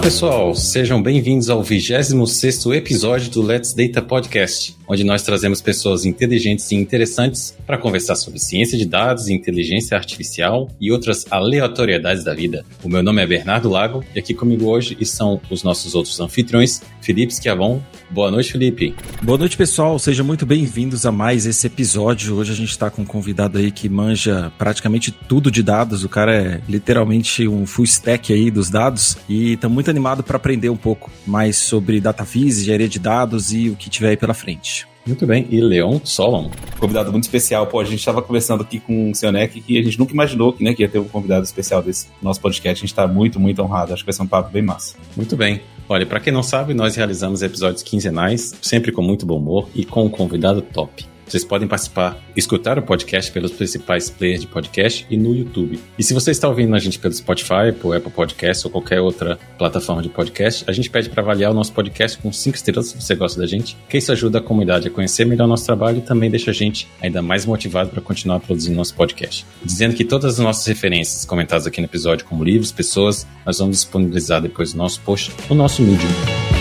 pessoal, sejam bem-vindos ao 26º episódio do Let's Data Podcast, onde nós trazemos pessoas inteligentes e interessantes para conversar sobre ciência de dados, inteligência artificial e outras aleatoriedades da vida. O meu nome é Bernardo Lago e aqui comigo hoje estão os nossos outros anfitriões, Felipe Schiavon. Boa noite, Felipe. Boa noite, pessoal. Sejam muito bem-vindos a mais esse episódio. Hoje a gente está com um convidado aí que manja praticamente tudo de dados. O cara é literalmente um full stack aí dos dados e estamos muito animado para aprender um pouco mais sobre data viz, engenharia de dados e o que tiver aí pela frente. Muito bem. E Leon Solon. Convidado muito especial. Pô, a gente estava conversando aqui com o Sionec que a gente nunca imaginou que, né, que ia ter um convidado especial desse nosso podcast. A gente está muito, muito honrado. Acho que vai ser um papo bem massa. Muito bem. Olha, para quem não sabe, nós realizamos episódios quinzenais, sempre com muito bom humor e com um convidado top. Vocês podem participar, escutar o podcast pelos principais players de podcast e no YouTube. E se você está ouvindo a gente pelo Spotify, por Apple Podcast ou qualquer outra plataforma de podcast, a gente pede para avaliar o nosso podcast com 5 estrelas se você gosta da gente, que isso ajuda a comunidade a conhecer melhor o nosso trabalho e também deixa a gente ainda mais motivado para continuar produzindo nosso podcast. Dizendo que todas as nossas referências comentadas aqui no episódio, como livros, pessoas, nós vamos disponibilizar depois no nosso post no nosso Medium.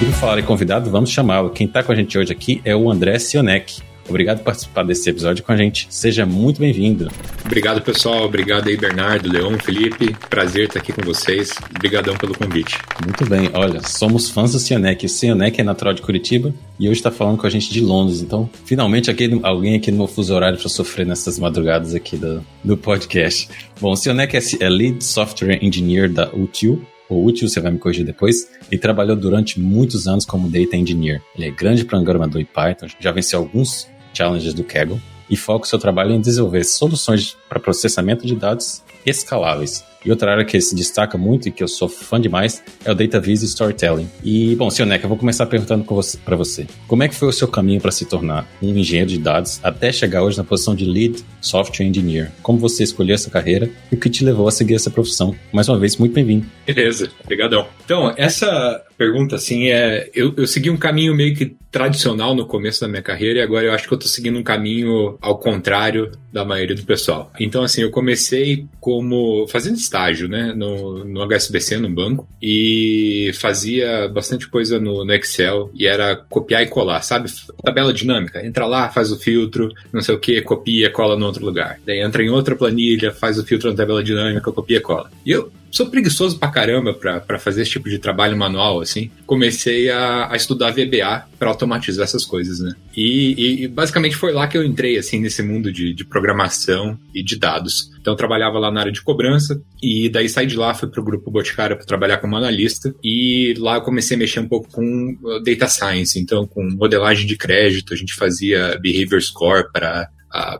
E por falar em convidado, vamos chamá-lo. Quem está com a gente hoje aqui é o André Sionek. Obrigado por participar desse episódio com a gente. Seja muito bem-vindo. Obrigado, pessoal. Obrigado aí, Bernardo, Leon, Felipe. Prazer estar aqui com vocês. Obrigadão pelo convite. Muito bem. Olha, somos fãs do Sionek. O Sionek é natural de Curitiba e hoje está falando com a gente de Londres. Então, finalmente aqui, alguém aqui no meu fuso horário para sofrer nessas madrugadas aqui do, do podcast. Bom, o Sionek é, é Lead Software Engineer da UTIL ou útil, você vai me corrigir depois. Ele trabalhou durante muitos anos como Data Engineer. Ele é grande programador em Python, já venceu alguns challenges do Kaggle e foca o seu trabalho em desenvolver soluções para processamento de dados escaláveis. E outra área que se destaca muito e que eu sou fã demais é o Data Viz Storytelling. E, bom, Sioneka, eu vou começar perguntando para você. Como é que foi o seu caminho para se tornar um engenheiro de dados até chegar hoje na posição de Lead Software Engineer? Como você escolheu essa carreira e o que te levou a seguir essa profissão? Mais uma vez, muito bem-vindo. Beleza, obrigadão. Então, essa pergunta, assim, é... Eu, eu segui um caminho meio que tradicional no começo da minha carreira e agora eu acho que eu tô seguindo um caminho ao contrário da maioria do pessoal. Então, assim, eu comecei como... fazendo estágio, né, no, no HSBC, no banco, e fazia bastante coisa no, no, Excel, e era copiar e colar, sabe? Tabela dinâmica, entra lá, faz o filtro, não sei o que, copia, cola no outro lugar. Daí entra em outra planilha, faz o filtro na tabela dinâmica, copia e cola. E eu sou preguiçoso pra caramba pra, pra fazer esse tipo de trabalho manual, assim. Comecei a, a estudar VBA para automatizar essas coisas, né? E, e, basicamente foi lá que eu entrei, assim, nesse mundo de, de programação e de dados. Então eu trabalhava lá na área de cobrança e daí saí de lá, fui pro grupo Boticário para trabalhar como analista e lá eu comecei a mexer um pouco com uh, data science, então com modelagem de crédito, a gente fazia behavior score para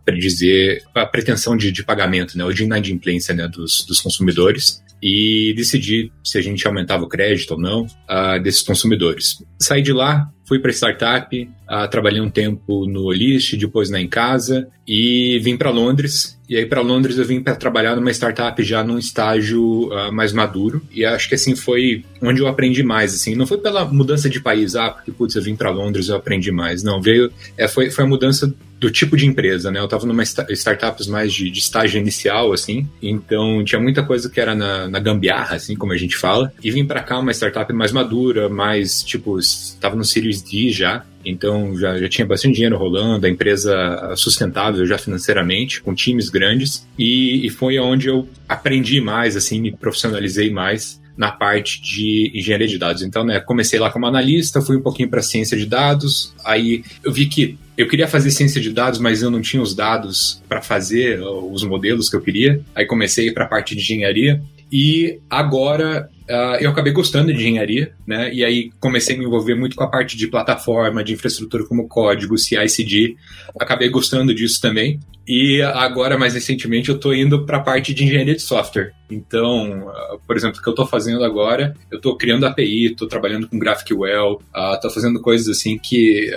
predizer a pretensão de, de pagamento, né, ou de inadimplência né, dos, dos consumidores e decidir se a gente aumentava o crédito ou não uh, desses consumidores. Saí de lá, fui para startup, uh, trabalhei um tempo no Olist, depois na Em Casa e vim para Londres. E aí para Londres eu vim para trabalhar numa startup já num estágio uh, mais maduro e acho que assim foi onde eu aprendi mais assim. Não foi pela mudança de país, ah, porque putz, eu vim para Londres eu aprendi mais. Não, veio é, foi foi a mudança do tipo de empresa, né? Eu estava numa startups mais de, de, estágio inicial, assim, então tinha muita coisa que era na, na gambiarra, assim, como a gente fala, e vim para cá uma startup mais madura, mais, tipo, estava no Series D já, então já, já tinha bastante dinheiro rolando, a empresa sustentável já financeiramente, com times grandes, e, e foi onde eu aprendi mais, assim, me profissionalizei mais na parte de engenharia de dados. Então, né, comecei lá como analista, fui um pouquinho para ciência de dados, aí eu vi que eu queria fazer ciência de dados, mas eu não tinha os dados para fazer os modelos que eu queria. Aí comecei para a parte de engenharia e agora Uh, eu acabei gostando de engenharia, né? E aí comecei a me envolver muito com a parte de plataforma, de infraestrutura como código, CI/CD. Acabei gostando disso também. E agora, mais recentemente, eu estou indo para a parte de engenharia de software. Então, uh, por exemplo, o que eu estou fazendo agora, eu estou criando API, estou trabalhando com GraphQL, estou uh, fazendo coisas assim que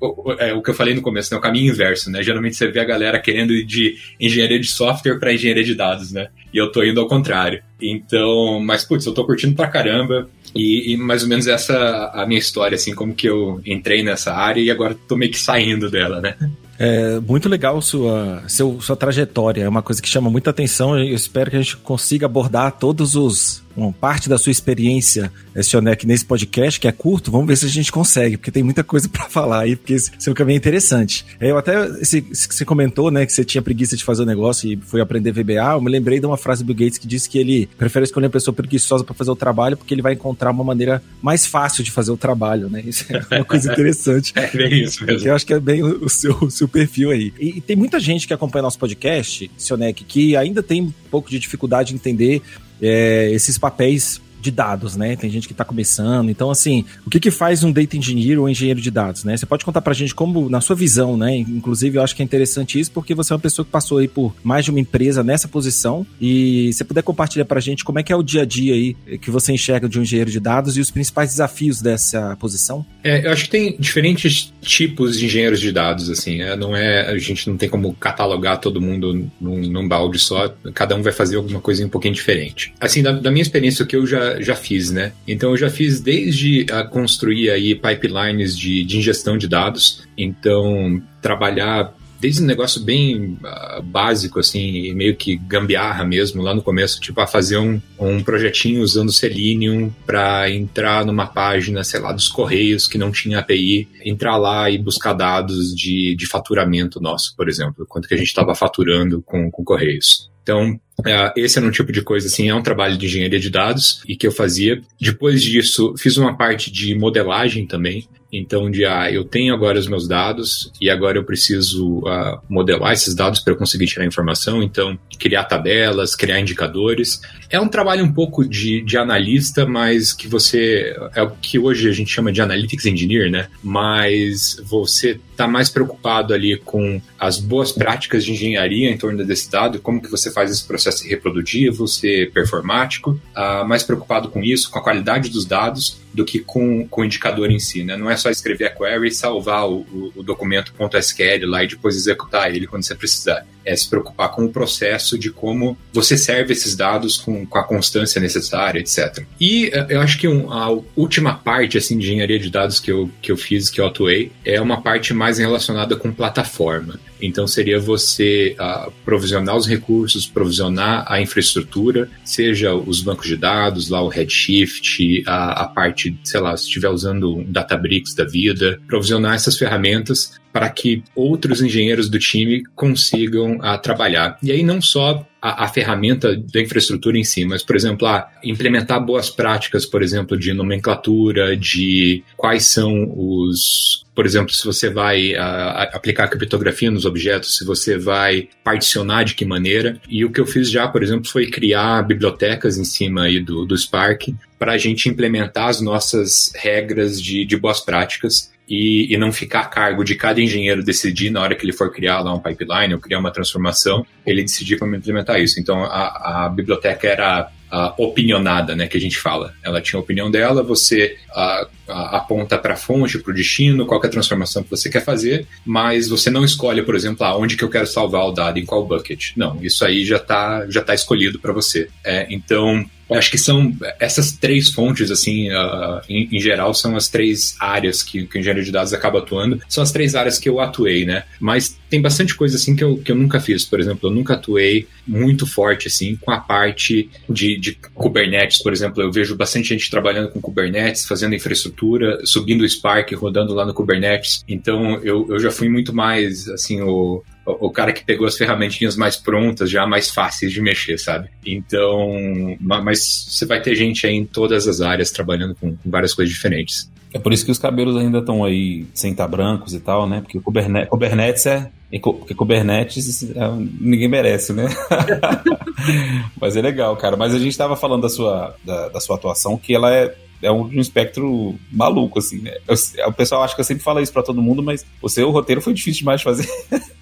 o, é, o que eu falei no começo, né, o caminho inverso, né? Geralmente você vê a galera querendo ir de engenharia de software para engenharia de dados, né? E eu tô indo ao contrário. Então, mas putz, eu tô curtindo pra caramba. E, e, mais ou menos essa a minha história, assim, como que eu entrei nessa área e agora tô meio que saindo dela, né? É muito legal sua, seu, sua trajetória, é uma coisa que chama muita atenção eu espero que a gente consiga abordar todos os uma parte da sua experiência, é, Sionec, nesse podcast, que é curto, vamos ver se a gente consegue, porque tem muita coisa para falar aí, porque esse seu caminho é interessante. Eu até, esse, você comentou, né, que você tinha preguiça de fazer o negócio e foi aprender VBA, eu me lembrei de uma frase do Bill Gates que disse que ele prefere escolher uma pessoa preguiçosa para fazer o trabalho, porque ele vai encontrar uma maneira mais fácil de fazer o trabalho, né? Isso é uma coisa interessante. é bem isso mesmo. Eu acho que é bem o seu, o seu perfil aí. E, e, tem muita gente que acompanha nosso podcast, Sionec, que ainda tem um pouco de dificuldade em entender é, esses papéis de dados, né? Tem gente que está começando. Então, assim, o que, que faz um data engineer ou engenheiro de dados, né? Você pode contar para a gente como, na sua visão, né? Inclusive, eu acho que é interessante isso porque você é uma pessoa que passou aí por mais de uma empresa nessa posição e você puder compartilhar para a gente como é que é o dia a dia aí que você enxerga de um engenheiro de dados e os principais desafios dessa posição. É, eu acho que tem diferentes tipos de engenheiros de dados, assim, né? Não é, a gente não tem como catalogar todo mundo num, num balde só, cada um vai fazer alguma coisa um pouquinho diferente. Assim, da, da minha experiência, o que eu já já, fiz, né? Então eu já fiz desde a construir aí pipelines de, de ingestão de dados, então trabalhar desde um negócio bem uh, básico, assim, meio que gambiarra mesmo, lá no começo, tipo, a fazer um, um projetinho usando Selenium para entrar numa página, sei lá, dos Correios que não tinha API, entrar lá e buscar dados de, de faturamento nosso, por exemplo, quanto que a gente estava faturando com, com Correios. Então, é, esse era um tipo de coisa, assim, é um trabalho de engenharia de dados e que eu fazia. Depois disso, fiz uma parte de modelagem também. Então, de ah, eu tenho agora os meus dados e agora eu preciso uh, modelar esses dados para eu conseguir tirar informação. Então, criar tabelas, criar indicadores. É um trabalho um pouco de, de analista, mas que você. É o que hoje a gente chama de analytics engineer, né? Mas você está mais preocupado ali com as boas práticas de engenharia em torno desse dado, como que você faz esse processo reprodutivo, ser performático, uh, mais preocupado com isso, com a qualidade dos dados, do que com, com o indicador em si, né? Não é só escrever a query e salvar o, o, o documento .sql lá e depois executar ele quando você precisar. É se preocupar com o processo de como você serve esses dados com, com a constância necessária, etc. E eh, eu acho que um, a última parte assim, de engenharia de dados que eu, que eu fiz, que eu atuei, é uma parte mais relacionada com plataforma. Então seria você uh, provisionar os recursos, provisionar a infraestrutura, seja os bancos de dados, lá o Redshift, a, a parte, sei lá, se estiver usando um Databricks da vida, provisionar essas ferramentas para que outros engenheiros do time consigam uh, trabalhar. E aí não só a, a, ferramenta da infraestrutura em si, mas, por exemplo, a implementar boas práticas, por exemplo, de nomenclatura, de quais são os. Por exemplo, se você vai a, aplicar criptografia nos objetos, se você vai particionar de que maneira. E o que eu fiz já, por exemplo, foi criar bibliotecas em cima aí do, do Spark para a gente implementar as nossas regras de, de boas práticas e, e, não ficar a cargo de cada engenheiro decidir na hora que ele for criar lá um pipeline ou criar uma transformação, ele decidir como implementar isso. Então a, a biblioteca era uh, opinionada, né, que a gente fala. Ela tinha a opinião dela, você uh, aponta para a fonte, para o destino, qual é a transformação que você quer fazer, mas você não escolhe, por exemplo, aonde que eu quero salvar o dado, em qual bucket. Não, isso aí já está já tá escolhido para você. É, então acho que são essas três fontes, assim, uh, em, em, geral, são as três áreas que, que o engenheiro de dados acaba atuando. São as três áreas que eu atuei, né? Mas tem bastante coisa, assim, que eu, que eu nunca fiz. Por exemplo, eu nunca atuei muito forte, assim, com a parte de, de Kubernetes, por exemplo. Eu vejo bastante gente trabalhando com Kubernetes, fazendo infraestrutura, subindo o Spark, rodando lá no Kubernetes. Então, eu, eu já fui muito mais, assim, o, o cara que pegou as ferramentinhas mais prontas, já mais fáceis de mexer, sabe? Então, mas você vai ter gente aí em todas as áreas trabalhando com, com várias coisas diferentes. É por isso que os cabelos ainda estão aí sem estar brancos e tal, né? Porque o Kubernetes, Kubernetes é. Porque Kubernetes é, ninguém merece, né? Mas é legal, cara. Mas a gente estava falando da sua, da, da, sua atuação, que ela é, é um, um espectro maluco, assim, né? Eu, o pessoal acha que eu sempre falo isso para todo mundo, mas o seu roteiro foi difícil demais de fazer.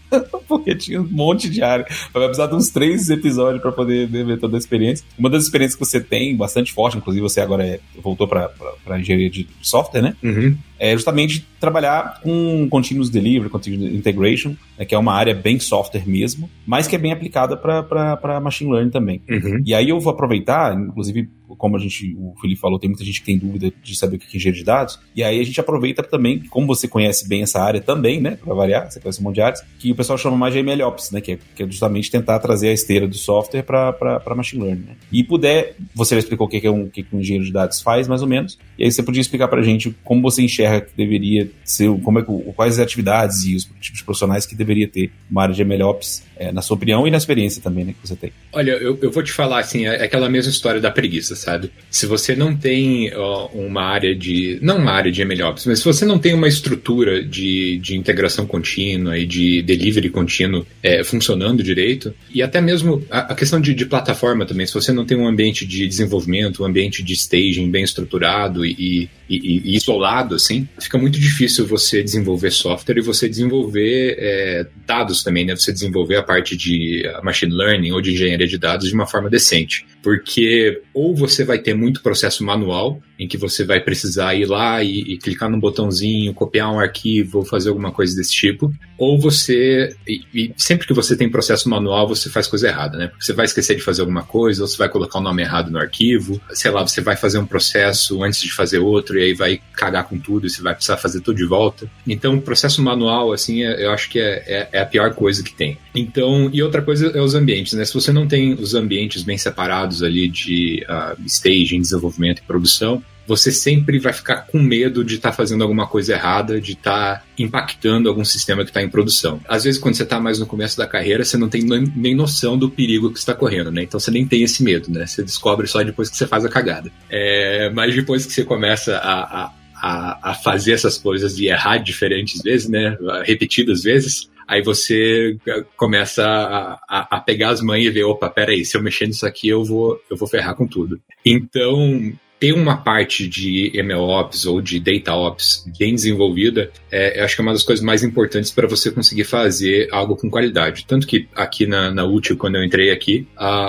porque tinha um monte de área. Vai precisar de uns três episódios para poder ver toda a experiência. Uma das experiências que você tem, bastante forte, inclusive você agora é, voltou para engenharia de software, né? Uhum. É justamente trabalhar com Continuous Delivery, Continuous Integration, né, que é uma área bem software mesmo, mas que é bem aplicada para Machine Learning também. Uhum. E aí eu vou aproveitar, inclusive como a gente, o Felipe falou, tem muita gente que tem dúvida de saber o que é engenharia de dados, e aí a gente aproveita também, como você conhece bem essa área também, né, para variar, você conhece um monte de áreas, que o pessoal chama mais de MLOps, né, que é, que é justamente tentar trazer a esteira do software para machine learning, né. E puder, você já explicou o que, é um, o que, que um engenheiro de dados faz, mais ou menos, e aí você podia explicar para a gente como você enxerga que deveria ser, como é quais as atividades e os tipos de profissionais que deveria ter uma área de MLOps, é, na sua opinião e na experiência também, né, que você tem. Olha, eu, eu vou te falar, assim, é aquela mesma história da preguiça, sabe? Se você não tem ó, uma área de. Não uma área de MLOps, mas se você não tem uma estrutura de, de integração contínua e de delivery contínuo é, funcionando direito, e até mesmo a, a questão de, de, plataforma também, se você não tem um ambiente de desenvolvimento, um ambiente de staging bem estruturado e, e, e isolado, assim, fica muito difícil você desenvolver software e você desenvolver é, dados também, né? Você desenvolver a parte de machine learning ou de engenharia de dados de uma forma decente porque ou você vai ter muito processo manual, em que você vai precisar ir lá e, e, clicar num botãozinho, copiar um arquivo, fazer alguma coisa desse tipo, ou você, e, e, sempre que você tem processo manual, você faz coisa errada, né? Porque você vai esquecer de fazer alguma coisa, ou você vai colocar o nome errado no arquivo, sei lá, você vai fazer um processo antes de fazer outro, e aí vai cagar com tudo, e você vai precisar fazer tudo de volta. Então, processo manual, assim, é, eu acho que é, é, é a pior coisa que tem. Então, e outra coisa é os ambientes, né? Se você não tem os ambientes bem separados, ali de uh, staging, desenvolvimento e produção, você sempre vai ficar com medo de estar tá fazendo alguma coisa errada, de estar tá impactando algum sistema que está em produção. Às vezes, quando você está mais no começo da carreira, você não tem nem noção do perigo que está correndo, né? Então você nem tem esse medo, né? Você descobre só depois que você faz a cagada. É, mas depois que você começa a, a a, a, fazer essas coisas e errar diferentes vezes, né? Repetidas vezes, Aí você eh, começa a, a, a pegar as mães e ver, opa, peraí, se eu mexer nisso aqui, eu vou, eu vou ferrar com tudo. Então, ter uma parte de MLOps ou de DataOps bem desenvolvida, é, eu acho que é uma das coisas mais importantes para você conseguir fazer algo com qualidade. Tanto que aqui na, na quando eu entrei aqui,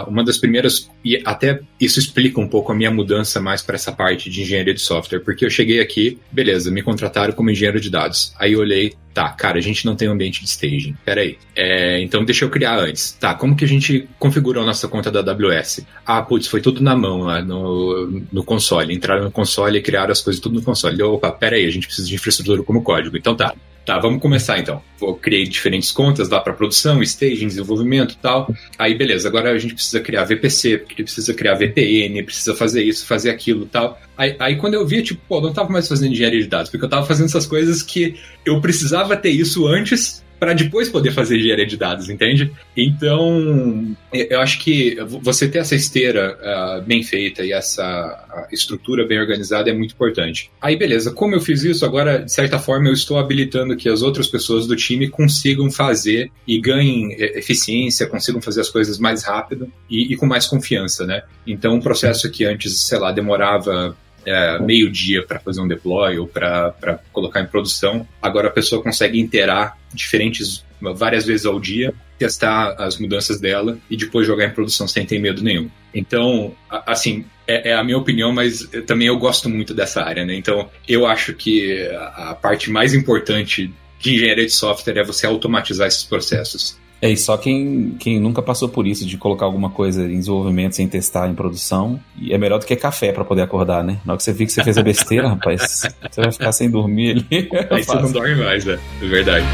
uma das primeiras, e até isso explica um pouco a minha mudança mais para essa parte de engenharia de software, porque eu cheguei aqui, beleza, me contrataram como engenheiro de dados. Aí eu olhei, tá, cara, a gente não tem um ambiente de staging. Peraí. É, então deixa eu criar antes. Tá, como que a gente configurou a nossa conta da AWS? Ah, putz, foi tudo na mão lá no, no console. Entraram no console e criaram as coisas tudo no console. Opa, peraí, a gente precisa de infraestrutura como código. Então tá. Tá, vamos começar então. Vou criei diferentes contas lá para produção, staging, desenvolvimento tal. Aí beleza, agora a gente precisa criar VPC, precisa criar VPN, precisa fazer isso, fazer aquilo tal. Aí, aí quando eu via, tipo, pô, eu não tava mais fazendo engenharia de dados, porque eu tava fazendo essas coisas que eu precisava ter isso antes para depois poder fazer engenharia de dados, entende? Então, eu acho que você ter essa esteira uh, bem feita e essa estrutura bem organizada é muito importante. Aí, beleza, como eu fiz isso, agora, de certa forma, eu estou habilitando que as outras pessoas do time consigam fazer e ganhem eficiência, consigam fazer as coisas mais rápido e, e com mais confiança, né? Então, um processo que antes, sei lá, demorava é, meio-dia para fazer um deploy ou para colocar em produção, agora a pessoa consegue interar diferentes várias vezes ao dia, testar as mudanças dela e depois jogar em produção sem ter medo nenhum. Então, assim, é, é, a minha opinião, mas também eu gosto muito dessa área, né? Então, eu acho que a parte mais importante de engenharia de software é você automatizar esses processos. É, e só quem, quem nunca passou por isso, de colocar alguma coisa em desenvolvimento sem testar em produção, é melhor do que café para poder acordar, né? Na hora que você viu que você fez a besteira, rapaz, você vai ficar sem dormir ali. Aí você não dorme mais, né? É verdade.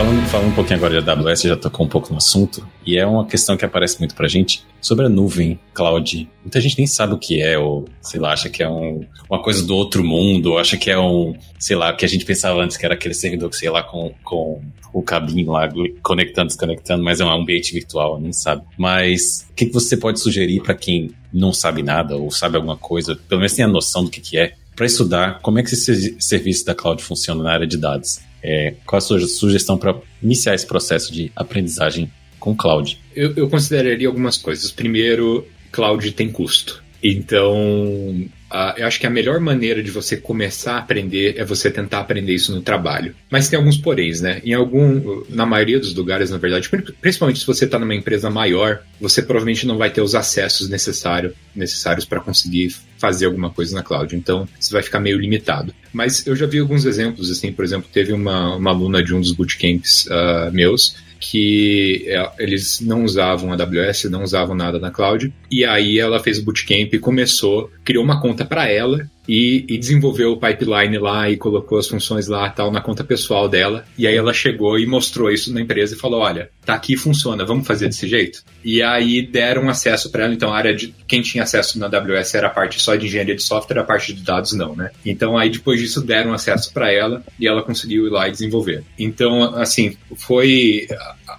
Falando, falando um pouquinho agora de AWS, já tocou um pouco no assunto, e é uma questão que aparece muito pra gente sobre a nuvem, cloud. Muita gente nem sabe o que é, ou sei lá, acha que é um, uma coisa do outro mundo, acha que é um, sei lá, que a gente pensava antes que era aquele servidor, sei lá, com, com o cabinho lá, conectando, desconectando, mas é um ambiente virtual, nem sabe. Mas o que, que você pode sugerir para quem não sabe nada, ou sabe alguma coisa, pelo menos tem a noção do que, que é, para estudar como é que esse serviço da cloud funciona na área de dados? É, qual a sua sugestão para iniciar esse processo de aprendizagem com cloud? Eu, eu consideraria algumas coisas. Primeiro, cloud tem custo. Então, uh, eu acho que a melhor maneira de você começar a aprender é você tentar aprender isso no trabalho. Mas tem alguns poréns, né? Em algum, na maioria dos lugares, na verdade, principalmente se você está numa empresa maior, você provavelmente não vai ter os acessos necessário, necessários para conseguir fazer alguma coisa na cloud. Então, você vai ficar meio limitado. Mas eu já vi alguns exemplos, assim, por exemplo, teve uma, uma aluna de um dos bootcamps uh, meus que é, eles não usavam AWS, não usavam nada na cloud. E aí ela fez o bootcamp e começou, criou uma conta para ela e, e, desenvolveu o pipeline lá e colocou as funções lá tal na conta pessoal dela. E aí ela chegou e mostrou isso na empresa e falou: olha, tá aqui funciona, vamos fazer desse jeito. E aí deram acesso para ela. Então a área de quem tinha acesso na AWS era a parte só de engenharia de software, a parte de dados não, né? Então aí depois disso deram acesso para ela e ela conseguiu ir lá e desenvolver. Então assim foi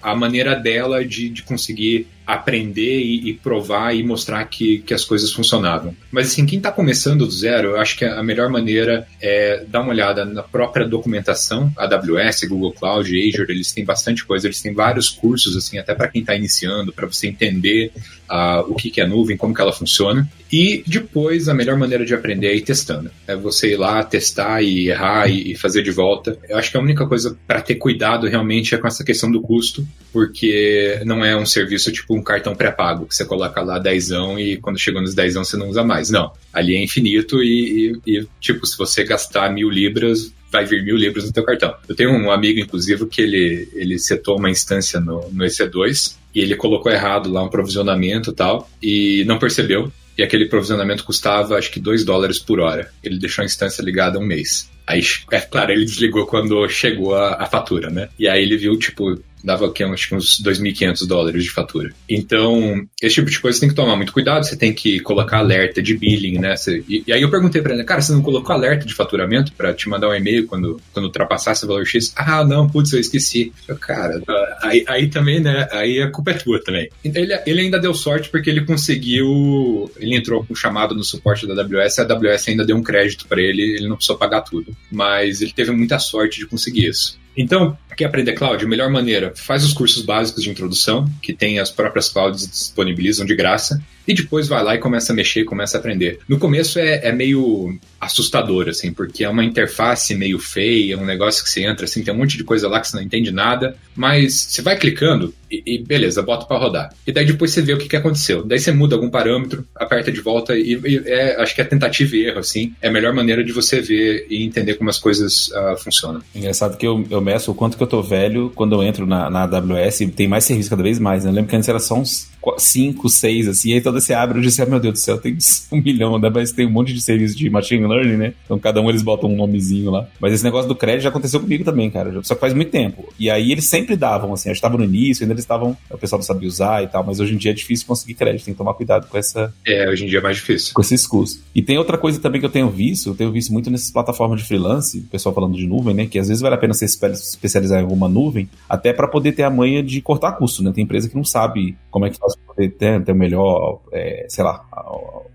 a maneira dela de, de conseguir aprender e, e, provar e mostrar que, que as coisas funcionavam. Mas assim, quem está começando do zero, eu acho que a melhor maneira é dar uma olhada na própria documentação, AWS, Google Cloud, Azure, eles têm bastante coisa, eles têm vários cursos, assim, até para quem está iniciando, para você entender uh, o que, que é nuvem, como que ela funciona. E depois, a melhor maneira de aprender é ir testando. É você ir lá, testar e errar e, e fazer de volta. Eu acho que a única coisa para ter cuidado realmente é com essa questão do custo, porque não é um serviço tipo um cartão pré-pago, que você coloca lá dezão e quando chegou nos dezão você não usa mais. Não. Ali é infinito e, e, e tipo, se você gastar mil libras, vai vir mil libras no teu cartão. Eu tenho um amigo, inclusive, que ele, ele setou uma instância no, no EC2 e ele colocou errado lá um provisionamento e tal, e não percebeu. E aquele provisionamento custava acho que 2 dólares por hora. Ele deixou a instância ligada um mês. Aí, é claro, ele desligou quando chegou a, a fatura, né? E aí ele viu, tipo, dava aqui, que uns 2.500 dólares de fatura. Então, esse tipo de coisa você tem que tomar muito cuidado, você tem que colocar alerta de billing, né? Você, e, e, aí eu perguntei para ele, cara, você não colocou alerta de faturamento para te mandar um e-mail quando, quando ultrapassasse o valor X? Ah, não, putz, eu esqueci. Eu, cara, aí, aí também, né? Aí a culpa é tua também. Então, ele, ele ainda deu sorte porque ele conseguiu, ele entrou com um chamado no suporte da AWS, a AWS ainda deu um crédito para ele, ele não precisou pagar tudo. Mas ele teve muita sorte de conseguir isso. Então, quer aprender cloud? Melhor maneira, faz os cursos básicos de introdução, que tem as próprias clouds disponibilizam de graça, e depois vai lá e começa a mexer, começa a aprender. No começo é, é meio assustador, assim, porque é uma interface meio feia, um negócio que você entra, assim, tem um monte de coisa lá que você não entende nada, mas você vai clicando e, e beleza, bota para rodar. E daí depois você vê o que, que aconteceu. Daí você muda algum parâmetro, aperta de volta e, e é, acho que é tentativa e erro, assim, é a melhor maneira de você ver e entender como as coisas uh, funcionam. Engraçado que eu, eu meço o quanto que eu tô velho quando eu entro na, na AWS, tem mais serviço cada vez mais, né? Eu lembro que antes era só uns 5, 6, assim, e aí toda você abre e diz, meu Deus do céu, tem um milhão, né? mas tem um monte de serviço de machine learning, né? Então cada um eles botam um nomezinho lá. Mas esse negócio do crédito já aconteceu comigo também, cara, só que faz muito tempo. E aí eles sempre davam, assim, eu estava no início, ainda eles estavam, o pessoal não sabia usar e tal, mas hoje em dia é difícil conseguir crédito, tem que tomar cuidado com essa... É, hoje em dia é mais difícil. Com esses custos. E tem outra coisa também que eu tenho visto, eu tenho visto muito nessas plataformas de freelance, o pessoal falando de nuvem, né, que às vezes vale a pena você especializar em alguma nuvem, até para poder ter a manha de cortar custo, né? Tem empresa que não sabe como é que faz para poder ter, ter o melhor, é, sei lá,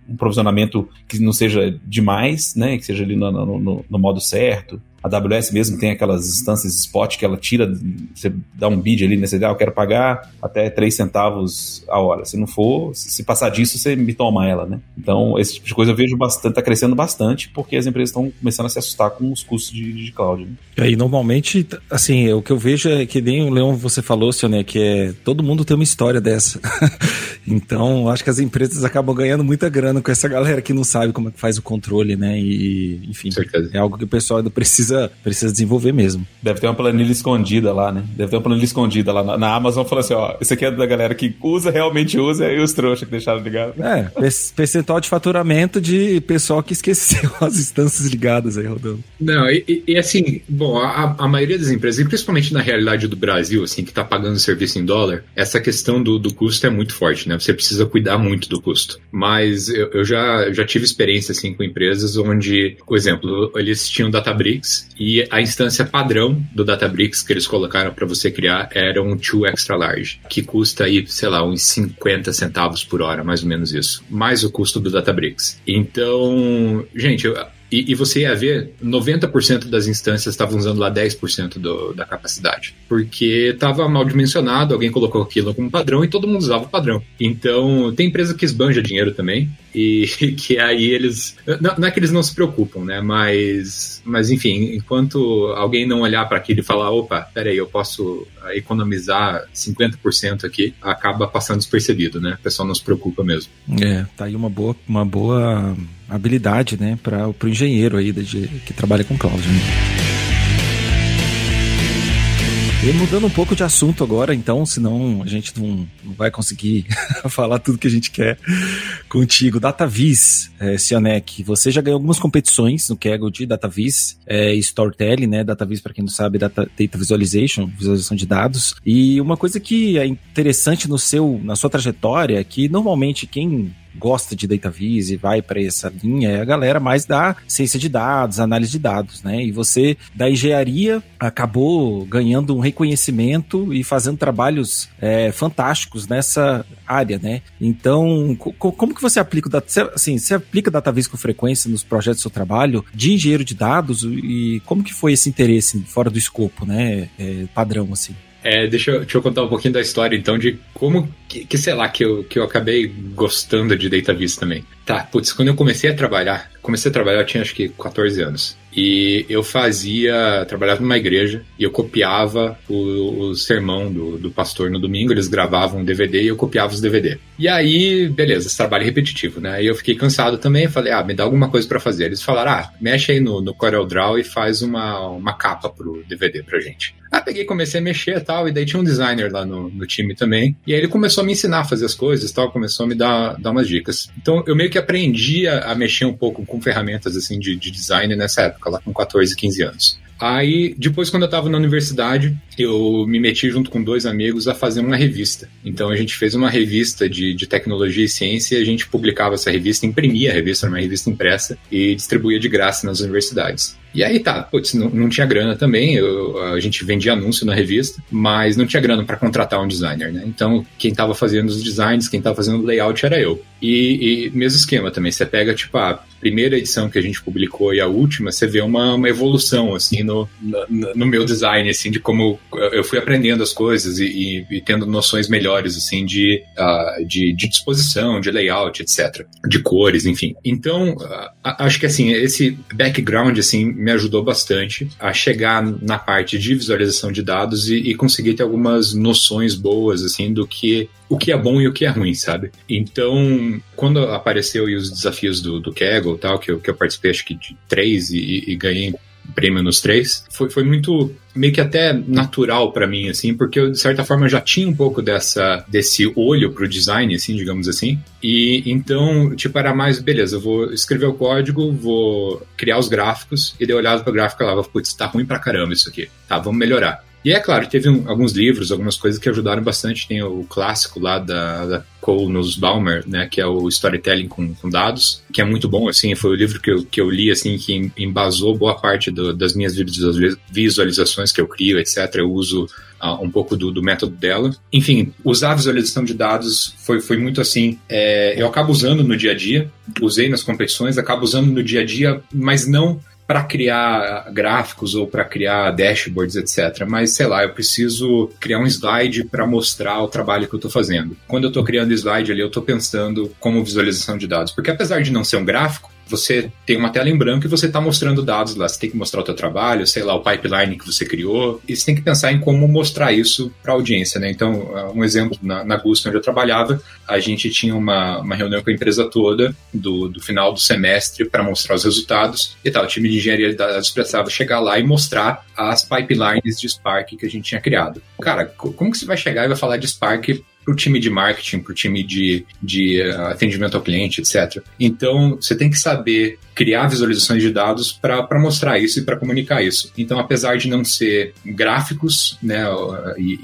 um provisionamento que não seja demais, né? Que seja ali no, no, no modo certo. A AWS mesmo tem aquelas instâncias spot que ela tira, você dá um bid ali nesse ideal, ah, eu quero pagar até 3 centavos a hora. Se não for, se passar disso, você me toma ela, né? Então, esse tipo de coisa eu vejo bastante, tá crescendo bastante, porque as empresas estão começando a se assustar com os custos de, de cloud. Né? E aí, normalmente, assim, o que eu vejo é que nem o Leon você falou, senhor, né, que é todo mundo tem uma história dessa. então, acho que as empresas acabam ganhando muita grana com essa galera que não sabe como é que faz o controle, né? E, enfim, é algo que o pessoal ainda precisa precisa, precisa desenvolver mesmo. Deve ter uma planilha escondida lá, né? Deve ter uma planilha escondida lá na, na Amazon falando assim, ó, isso aqui é da galera que usa, realmente usa, e os trouxas que deixaram ligado. É, percentual de faturamento de pessoal que esqueceu as instâncias ligadas aí rodando. Não, e, e assim, bom, a, a, maioria das empresas, e principalmente na realidade do Brasil, assim, que tá pagando serviço em dólar, essa questão do, do custo é muito forte, né? Você precisa cuidar muito do custo. Mas eu, eu já, já tive experiência, assim, com empresas onde, por exemplo, eles tinham Databricks e a instância padrão do Databricks que eles colocaram para você criar era um 2 extra large, que custa aí, sei lá, uns 50 centavos por hora, mais ou menos isso. Mais o custo do Databricks. Então, gente, E, e você ia ver, 90% das instâncias estavam usando lá 10% do, da capacidade. Porque estava mal dimensionado, alguém colocou aquilo como padrão e todo mundo usava o padrão. Então, tem empresa que esbanja dinheiro também, e que aí eles. Não, não, é que eles não se preocupam, né? Mas, mas enfim, enquanto alguém não olhar para aquilo e falar: opa, peraí, eu posso economizar 50% aqui, acaba passando despercebido, né? O pessoal não se preocupa mesmo. É, tá aí uma boa, uma boa habilidade, né, para o engenheiro aí de, que trabalha com cloud. Né? E mudando um pouco de assunto agora, então, senão a gente não, não vai conseguir falar tudo que a gente quer contigo. DataVis, é, você já ganhou algumas competições no Kaggle de DataVis, é, Storytelling, né? DataVis, para quem não sabe, data, Data Visualization, visualização de dados. E uma coisa que é interessante no seu, na sua trajetória é que normalmente quem gosta de data viz e vai para essa linha é a galera mais da ciência de dados, análise de dados, né? E você da engenharia acabou ganhando um reconhecimento e fazendo trabalhos é, fantásticos nessa área, né? Então, co como que você aplica o assim, você aplica data viz com frequência nos projetos do seu trabalho de engenheiro de dados e como que foi esse interesse fora do escopo, né? É, padrão assim. É, deixa, eu, deixa eu contar um pouquinho da história, então, de como que, que, sei lá, que eu, que eu acabei gostando de DataVis também. Tá, putz, quando eu comecei a trabalhar, comecei a trabalhar, eu tinha acho que 14 anos. E eu fazia, trabalhava numa igreja e eu copiava o, o sermão do, do pastor no domingo, eles gravavam um DVD e eu copiava os DVD. E aí, beleza, esse trabalho repetitivo, né? E eu fiquei cansado também, falei, ah, me dá alguma coisa para fazer. Eles falaram, ah, mexe aí no, no CorelDRAW e faz uma, uma capa pro DVD pra gente. Ah, peguei comecei a mexer e tal, e daí tinha um designer lá no, no time também, e aí ele começou a me ensinar a fazer as coisas tal, começou a me dar, dar umas dicas. Então eu meio que aprendi a, a mexer um pouco com ferramentas assim de, de design nessa época, lá com 14, 15 anos. Aí, depois, quando eu estava na universidade, eu me meti junto com dois amigos a fazer uma revista. Então, a gente fez uma revista de, de tecnologia e ciência, e a gente publicava essa revista, imprimia a revista, era uma revista impressa, e distribuía de graça nas universidades. E aí tá, putz, não, não tinha grana também, eu, a gente vendia anúncio na revista, mas não tinha grana para contratar um designer, né? Então, quem estava fazendo os designs, quem estava fazendo o layout era eu. E, e, mesmo esquema também, você pega, tipo, a primeira edição que a gente publicou e a última, você vê uma, uma evolução, assim, no, no, no, meu design, assim, de como eu fui aprendendo as coisas e, e, e tendo noções melhores, assim, de, uh, de, de, disposição, de layout, etc. De cores, enfim. Então, uh, acho que, assim, esse background, assim, me ajudou bastante a chegar na parte de visualização de dados e, e conseguir ter algumas noções boas, assim, do que o que é bom e o que é ruim, sabe? Então, quando apareceu os desafios do, do Kaggle tal, que eu, que eu participei acho que de três e, e ganhei prêmio nos três, foi, foi muito meio que até natural para mim, assim, porque eu, de certa forma, já tinha um pouco dessa, desse olho pro design, assim, digamos assim. E então, tipo, era mais, beleza, eu vou escrever o código, vou criar os gráficos, e daí eu olhava pro gráfico falava, putz, tá ruim pra caramba isso aqui. Tá, vamos melhorar. E é claro, teve um, alguns livros, algumas coisas que ajudaram bastante. Tem o clássico lá da, da Cole Nussbaumer, né, que é o Storytelling com, com, Dados, que é muito bom, assim, foi o livro que eu, que eu li, assim, que embasou boa parte do, das minhas visualizações que eu crio, etc. Eu uso uh, um pouco do, do, método dela. Enfim, usar a visualização de dados foi, foi muito assim, é, eu acabo usando no dia a dia, usei nas competições, acabo usando no dia a dia, mas não para criar gráficos ou para criar dashboards, etc. Mas sei lá, eu preciso criar um slide para mostrar o trabalho que eu estou fazendo. Quando eu estou criando slide ali, eu estou pensando como visualização de dados, porque apesar de não ser um gráfico, você tem uma tela em branco e você está mostrando dados lá. Você tem que mostrar o teu trabalho, sei lá, o pipeline que você criou. E você tem que pensar em como mostrar isso para a audiência, né? Então, um exemplo, na, na Gusto, onde eu trabalhava, a gente tinha uma, uma reunião com a empresa toda do, do final do semestre para mostrar os resultados e tal. O time de engenharia de precisava chegar lá e mostrar as pipelines de Spark que a gente tinha criado. Cara, como que você vai chegar e vai falar de Spark para o time de marketing, para o time de, de uh, atendimento ao cliente, etc. Então, você tem que saber criar visualizações de dados para mostrar isso e para comunicar isso. Então, apesar de não ser gráficos, né, e,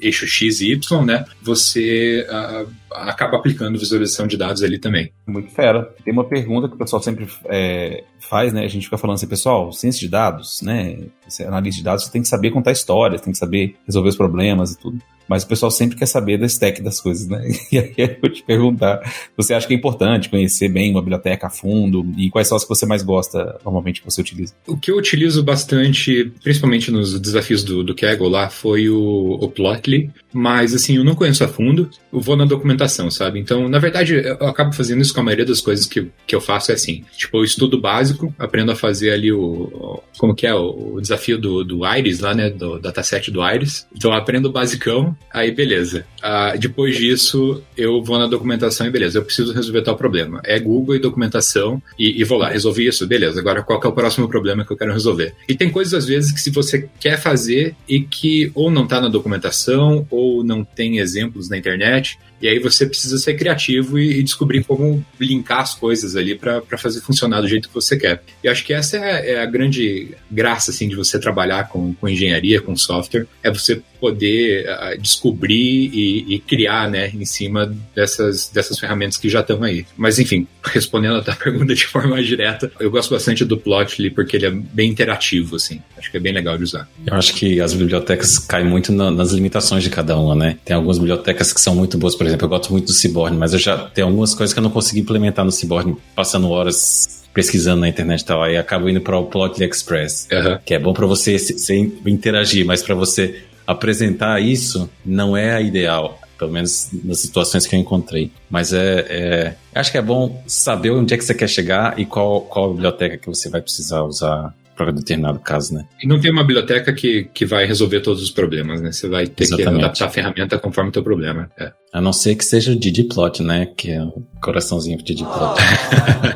e eixo X e Y, né, você uh, acaba aplicando visualização de dados ali também. Muito fera. Tem uma pergunta que o pessoal sempre é, faz, né? A gente fica falando assim, pessoal, ciência de dados, né? É analista de dados, você tem que saber contar histórias, tem que saber resolver os problemas e tudo mas o pessoal sempre quer saber da stack das coisas, né? E aí eu vou te perguntar, você acha que é importante conhecer bem uma biblioteca a fundo e quais são as que você mais gosta normalmente que você utiliza? O que eu utilizo bastante, principalmente nos desafios do, do Kaggle lá, foi o, o Plotly, mas assim, eu não conheço a fundo, eu vou na documentação, sabe? Então, na verdade, eu acabo fazendo isso com a maioria das coisas que, que eu faço é assim, tipo, eu estudo básico, aprendo a fazer ali o, como que é, o, desafio do, do Iris lá, né, do dataset do Iris, então eu aprendo o basicão, Aí, beleza. Uh, depois disso, eu vou na documentação e beleza, eu preciso resolver tal problema. É Google e documentação e, e, vou lá, resolvi isso, beleza. Agora, qual é o próximo problema que eu quero resolver? E tem coisas, às vezes, que se você quer fazer e que ou não está na documentação ou não tem exemplos na internet, e aí você precisa ser criativo e, e descobrir como linkar as coisas ali para fazer funcionar do jeito que você quer. E acho que essa é, é, a grande graça assim de você trabalhar com, com engenharia, com software, é você poder uh, descobrir e, e, criar, né, em cima dessas, dessas ferramentas que já estão aí. Mas enfim, respondendo a tua pergunta de forma direta, eu gosto bastante do Plotly porque ele é bem interativo, assim. Acho que é bem legal de usar. Eu acho que as bibliotecas caem muito na, nas limitações de cada uma, né? Tem algumas bibliotecas que são muito boas, por exemplo, eu gosto muito do Seaborn, mas eu já tenho algumas coisas que eu não consegui implementar no Seaborn, passando horas pesquisando na internet e tal, aí acabo indo para o Plotly Express, uhum. que é bom para você se, se interagir, mas para você apresentar isso não é a ideal, pelo menos nas situações que eu encontrei. Mas é, é acho que é bom saber onde é que você quer chegar e qual, qual biblioteca que você vai precisar usar para determinado caso, né? E não tem uma biblioteca que, que vai resolver todos os problemas, né? Você vai ter Exatamente. que adaptar a ferramenta conforme o teu problema. É. A não ser que seja o Digiplot, né? Que é o coraçãozinho pro Digiplot.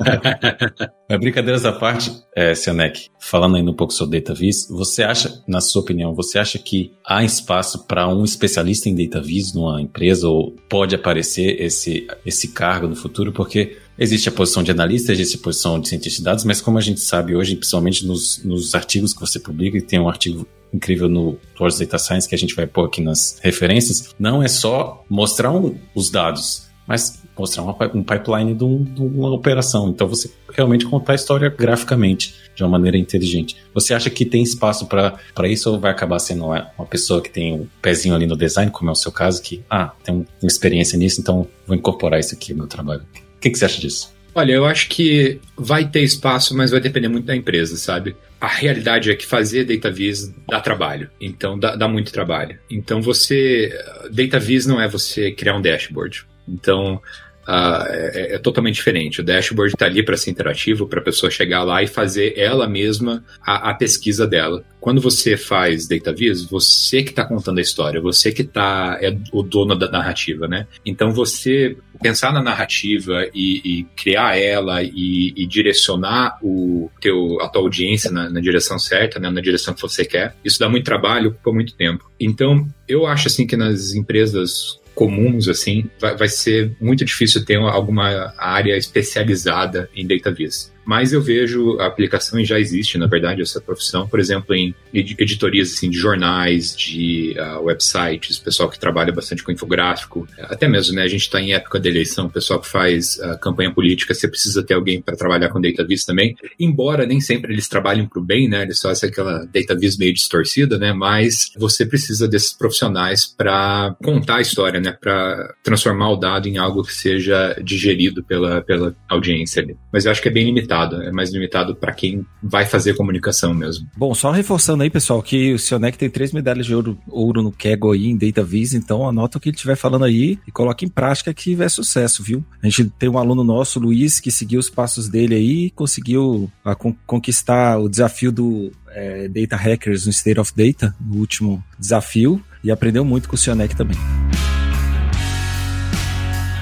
Mas brincadeiras à parte, é, Sionek, falando ainda um pouco sobre DataVis, você acha, na sua opinião, você acha que há espaço para um especialista em DataVis numa empresa ou pode aparecer esse, esse cargo no futuro? Porque Existe a posição de analista, existe a posição de cientista de dados, mas como a gente sabe hoje, principalmente nos, nos artigos que você publica, e tem um artigo incrível no Towards Data Science que a gente vai pôr aqui nas referências, não é só mostrar um, os dados, mas mostrar uma, um pipeline de, um, de, uma operação. Então você realmente contar a história graficamente, de uma maneira inteligente. Você acha que tem espaço para isso ou vai acabar sendo uma, pessoa que tem um pezinho ali no design, como é o seu caso, que, ah, tem uma experiência nisso, então vou incorporar isso aqui no meu trabalho? Que, que você acha disso? Olha, eu acho que vai ter espaço, mas vai depender muito da empresa, sabe? A realidade é que fazer DataVis dá trabalho, então dá, dá muito trabalho. Então você. DataVis não é você criar um dashboard. Então Uh, é, é, totalmente diferente. O dashboard está ali para ser interativo, para a pessoa chegar lá e fazer ela mesma a, a pesquisa dela. Quando você faz data vis, você que está contando a história, você que tá, é o dono da narrativa, né? Então você pensar na narrativa e, e criar ela e, e, direcionar o teu, a tua audiência na, na direção certa, né? na direção que você quer, isso dá muito trabalho por muito tempo. Então eu acho assim que nas empresas comuns, assim, vai, vai ser muito difícil ter alguma área especializada em data vis. Mas eu vejo a aplicação e já existe, na verdade, essa profissão, por exemplo, em editorias assim, de jornais, de uh, websites, pessoal que trabalha bastante com infográfico, até mesmo, né? A gente está em época de eleição, pessoal que faz uh, campanha política, você precisa ter alguém para trabalhar com data vis também. Embora nem sempre eles trabalhem para o bem, né? Eles fazem aquela data vis meio distorcida, né? Mas você precisa desses profissionais para contar a história, né? Para transformar o dado em algo que seja digerido pela, pela audiência ali. Mas eu acho que é bem limitado limitado, é mais limitado para quem vai fazer comunicação mesmo. Bom, só reforçando aí, pessoal, que o Sionec tem três medalhas de ouro, ouro no Kegel aí em DataVis, então anota o que ele estiver falando aí e coloque em prática que vai sucesso, viu? A gente tem um aluno nosso, Luiz, que seguiu os passos dele aí e conseguiu a, ah, con conquistar o desafio do é, Data Hackers no State of Data, no último desafio, e aprendeu muito com o Sionec também.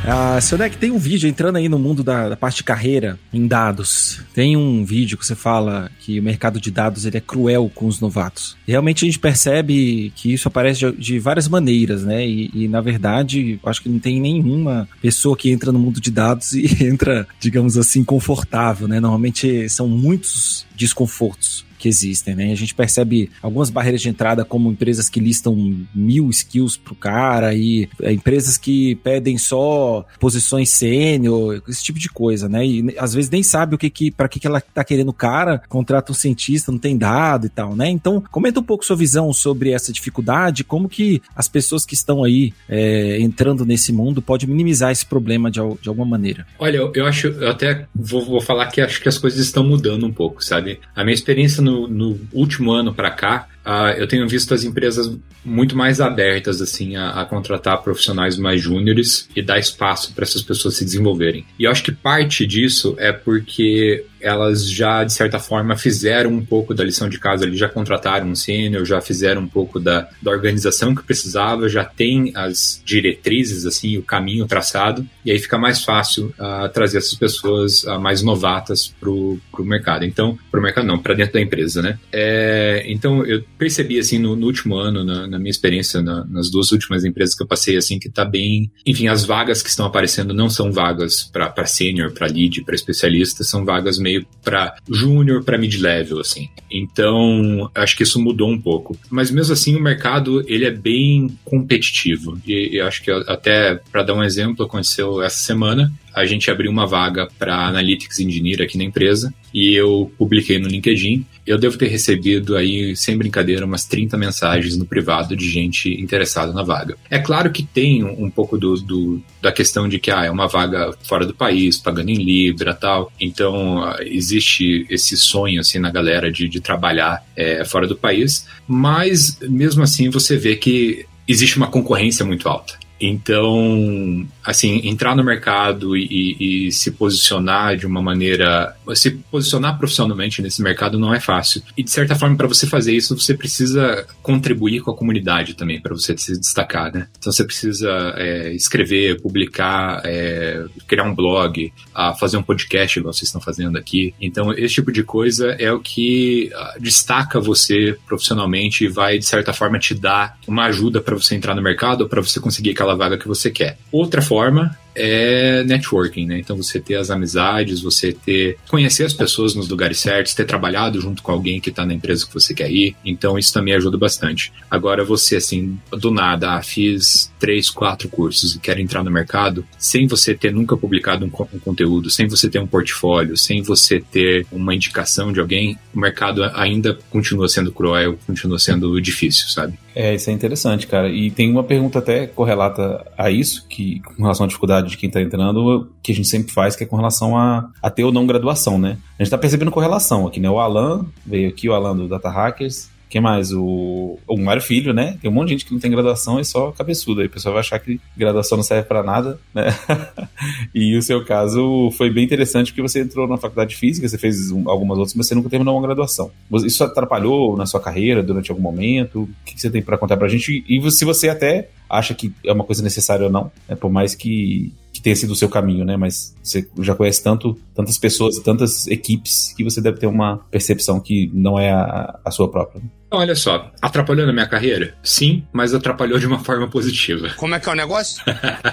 Ah, Sionec, tem um vídeo entrando aí no mundo da, da, parte de carreira em dados. Tem um vídeo que você fala que o mercado de dados ele é cruel com os novatos. Realmente a gente percebe que isso aparece de, de várias maneiras, né? E, e, na verdade, acho que não tem nenhuma pessoa que entra no mundo de dados e entra, digamos assim, confortável, né? Normalmente são muitos desconfortos que existem, né? A gente percebe algumas barreiras de entrada, como empresas que listam mil skills pro cara e é, empresas que pedem só posições sênior, esse tipo de coisa, né? E às vezes nem sabe o que que, para que que ela tá querendo o cara, contrata um cientista, não tem dado e tal, né? Então, comenta um pouco sua visão sobre essa dificuldade, como que as pessoas que estão aí é, entrando nesse mundo pode minimizar esse problema de, de alguma maneira. Olha, eu, eu acho, eu até vou, vou falar que acho que as coisas estão mudando um pouco, sabe? A minha experiência no, no último ano para cá, uh, eu tenho visto as empresas muito mais abertas assim a, a contratar profissionais mais júniores e dar espaço para essas pessoas se desenvolverem. E eu acho que parte disso é porque elas já, de certa forma, fizeram um pouco da lição de casa ali, já contrataram um sênior, já fizeram um pouco da, da organização que precisava, já tem as diretrizes, assim, o caminho traçado, e aí fica mais fácil uh, trazer essas pessoas uh, mais novatas para o mercado. Então, para o mercado não, para dentro da empresa, né? É, então, eu percebi, assim, no, no último ano, na, na minha experiência, na, nas duas últimas empresas que eu passei, assim, que tá bem... Enfim, as vagas que estão aparecendo não são vagas para sênior, para lead, para especialista, são vagas meio para júnior, para mid-level, assim. Então, acho que isso mudou um pouco. Mas mesmo assim, o mercado ele é bem competitivo. E, e acho que até para dar um exemplo, aconteceu essa semana a gente abriu uma vaga para Analytics Engineer aqui na empresa e eu publiquei no LinkedIn. Eu devo ter recebido aí, sem brincadeira, umas 30 mensagens no privado de gente interessada na vaga. É claro que tem um, pouco do, do, da questão de que ah, é uma vaga fora do país, pagando em Libra tal. Então, ah, existe esse sonho assim na galera de, de trabalhar é, fora do país, mas mesmo assim você vê que existe uma concorrência muito alta. Então, assim, entrar no mercado e, e, se posicionar de uma maneira. Se posicionar profissionalmente nesse mercado não é fácil. E, de certa forma, para você fazer isso, você precisa contribuir com a comunidade também, para você se destacar, né? Então, você precisa é, escrever, publicar, é, criar um blog, fazer um podcast, igual vocês estão fazendo aqui. Então, esse tipo de coisa é o que destaca você profissionalmente e vai, de certa forma, te dar uma ajuda para você entrar no mercado para você conseguir aquela vaga que você quer. Outra forma é networking, né? Então você ter as amizades, você ter conhecer as pessoas nos lugares certos, ter trabalhado junto com alguém que está na empresa que você quer ir. Então isso também ajuda bastante. Agora você assim, do nada, ah, fiz três, quatro cursos e quero entrar no mercado, sem você ter nunca publicado um, um conteúdo, sem você ter um portfólio, sem você ter uma indicação de alguém, o mercado ainda continua sendo cruel, continua sendo difícil, sabe? É, isso é interessante, cara. E tem uma pergunta até correlata a isso, que com relação à dificuldade de quem está entrando, que a gente sempre faz, que é com relação a, a ter ou não graduação, né? A gente está percebendo correlação aqui, né? O Alan veio aqui, o Alan do Data Hackers, quem mais? O, o Mário Filho, né? Tem um monte de gente que não tem graduação e só cabeçudo. Aí o pessoal vai achar que graduação não serve para nada, né? e o seu caso foi bem interessante porque você entrou na faculdade de física, você fez algumas outras, mas você nunca terminou uma graduação. Isso atrapalhou na sua carreira durante algum momento? O que você tem para contar pra gente? E se você até acha que é uma coisa necessária ou não, né? por mais que tenha sido o seu caminho, né? Mas você já conhece tanto, tantas pessoas, tantas equipes que você deve ter uma percepção que não é a, a sua própria. Né? Olha só, atrapalhou na minha carreira? Sim, mas atrapalhou de uma forma positiva. Como é que é o negócio?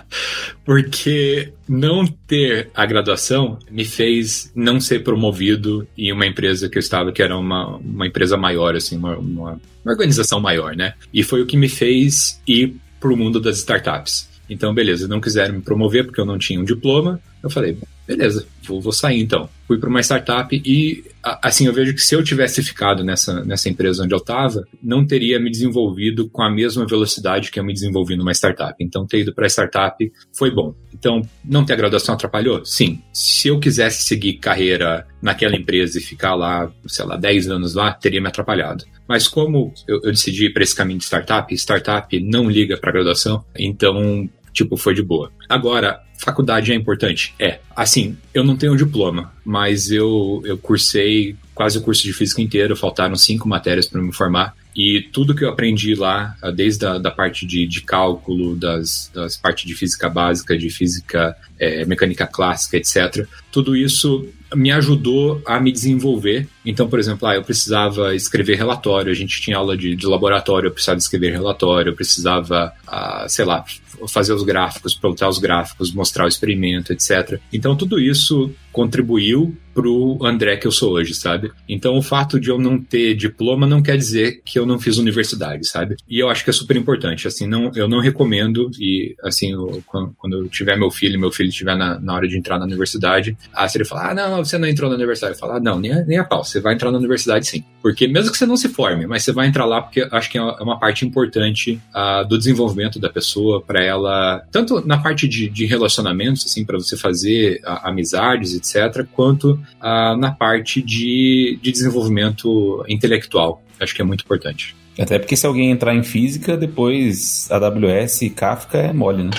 Porque não ter a graduação me fez não ser promovido em uma empresa que eu estava, que era uma, uma empresa maior, assim, uma, uma, uma organização maior, né? E foi o que me fez ir para o mundo das startups. Então, beleza, não quiseram me promover porque eu não tinha um diploma. Eu falei, beleza, vou, vou sair então. Fui para uma startup e, assim, eu vejo que se eu tivesse ficado nessa, nessa empresa onde eu estava, não teria me desenvolvido com a mesma velocidade que eu me desenvolvi numa startup. Então, ter ido para a startup foi bom. Então, não ter a graduação atrapalhou? Sim. Se eu quisesse seguir carreira naquela empresa e ficar lá, sei lá, 10 anos lá, teria me atrapalhado. Mas como eu, eu decidi ir para esse caminho de startup, startup não liga para graduação, então tipo, foi de boa. Agora, faculdade é importante? É. Assim, eu não tenho diploma, mas eu, eu cursei quase o curso de física inteiro, faltaram cinco matérias para me formar. E tudo que eu aprendi lá, desde a da parte de, de cálculo, das, das partes de física básica, de física é, mecânica clássica, etc., tudo isso me ajudou a me desenvolver. Então, por exemplo, ah, eu precisava escrever relatório, a gente tinha aula de, de laboratório, eu precisava escrever relatório, eu precisava, ah, sei lá, fazer os gráficos, plotar os gráficos, mostrar o experimento, etc. Então, tudo isso contribuiu pro André que eu sou hoje, sabe? Então o fato de eu não ter diploma não quer dizer que eu não fiz universidade, sabe? E eu acho que é super importante, assim, não, eu não recomendo e assim, eu, quando, quando, eu tiver meu filho, meu filho estiver na, na hora de entrar na universidade, ah, se ele falar, ah, não, você não entrou na universidade, eu falar, ah, não, nem a, nem a pau, você vai entrar na universidade sim. Porque mesmo que você não se forme, mas você vai entrar lá porque acho que é uma é parte importante uh, do desenvolvimento da pessoa para ela, tanto na parte de, de relacionamentos, assim, para você fazer amizades, etc., quanto uh, na parte de, de desenvolvimento intelectual. Acho que é muito importante. Até porque se alguém entrar em física, depois AWS e Kafka é mole, né?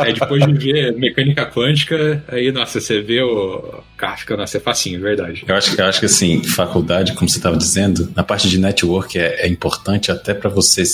é, depois de ver mecânica quântica, aí, nossa, você vê o Kafka, nossa, é facinho, é verdade. Eu acho, eu acho que, assim, faculdade, como você estava dizendo, na parte de network é, é importante até para vocês,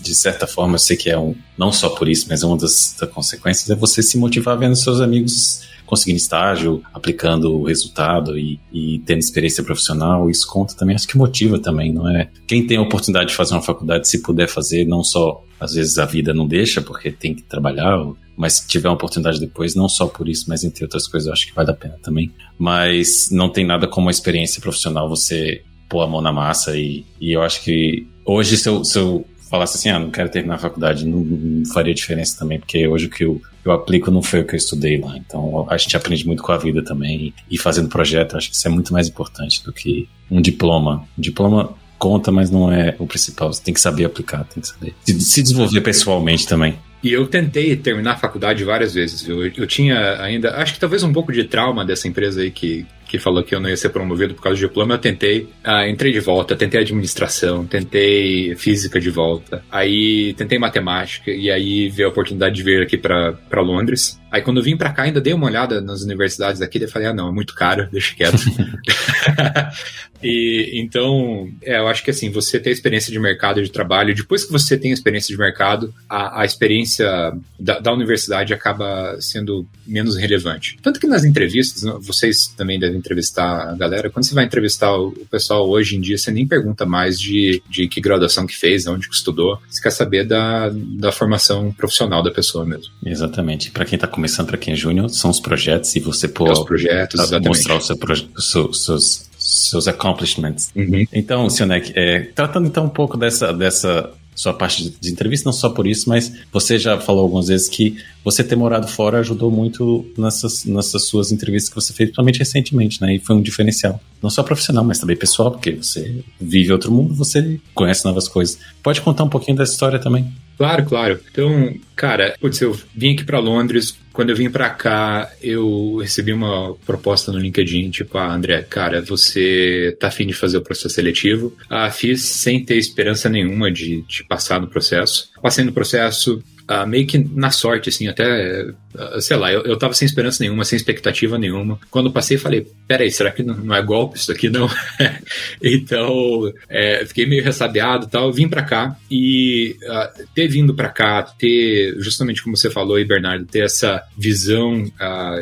de certa forma, eu sei que é um, não só por isso, mas é uma das, das consequências, é você se motivar vendo seus amigos conseguindo estágio, aplicando o resultado e, e tendo experiência profissional, isso conta também, acho que motiva também, não é? Quem tem a oportunidade de fazer uma faculdade, se puder fazer, não só às vezes a vida não deixa porque tem que trabalhar, mas se tiver uma oportunidade depois, não só por isso, mas entre outras coisas, acho que vale a pena também. Mas não tem nada como a experiência profissional você pôr a mão na massa e, e eu acho que hoje se eu, se eu falasse assim, ah, não quero terminar a faculdade, não, não faria diferença também, porque hoje o que eu, eu aplico não foi o que eu estudei lá. Então a gente aprende muito com a vida também e fazendo projeto, acho que isso é muito mais importante do que um diploma. Um diploma conta, mas não é o principal. Você tem que saber aplicar, tem que saber se desenvolver pessoalmente também. E eu tentei terminar a faculdade várias vezes? Eu, eu, tinha ainda, acho que talvez um pouco de trauma dessa empresa aí que, que falou que eu não ia ser promovido por causa do diploma. Eu tentei, ah, entrei de volta, tentei administração, tentei física de volta, aí tentei matemática, e aí veio a oportunidade de vir aqui para Londres. Aí quando eu vim para cá, ainda dei uma olhada nas universidades daqui, e falei, ah, não, é muito caro, deixa quieto. E então, é, eu acho que assim, você ter experiência de mercado de trabalho, depois que você tem experiência de mercado, a, a experiência da, da, universidade acaba sendo menos relevante. Tanto que nas entrevistas, vocês também devem entrevistar a galera, quando você vai entrevistar o, o pessoal hoje em dia, você nem pergunta mais de, de que graduação que fez, onde que estudou, você quer saber da, da formação profissional da pessoa mesmo. Exatamente. Para quem está começando, para quem é júnior, são os projetos e você pode é os projetos, mostrar o seu, os seus seus accomplishments. Uhum. Então, Sionek, é, tratando então um pouco dessa, dessa sua parte de entrevista, não só por isso, mas você já falou algumas vezes que você ter morado fora ajudou muito nessas, nessas suas entrevistas que você fez, principalmente recentemente, né? E foi um diferencial. Não só profissional, mas também pessoal, porque você vive outro mundo, você conhece novas coisas. Pode contar um pouquinho dessa história também? Claro, claro. Então, cara, putz, eu vim aqui para Londres. Quando eu vim para cá, eu recebi uma proposta no LinkedIn, tipo, ah, André, cara, você tá afim de fazer o processo seletivo? Ah, fiz sem ter esperança nenhuma de, de passar no processo. Passei no processo, Uh, meio que na sorte, assim, até, uh, sei lá, eu, eu tava sem esperança nenhuma, sem expectativa nenhuma. Quando passei, falei, peraí, será que não, não é golpe isso aqui, não? então, é, fiquei meio ressabiado e tal, vim para cá e uh, ter vindo para cá, ter, justamente como você falou aí, Bernardo, ter essa visão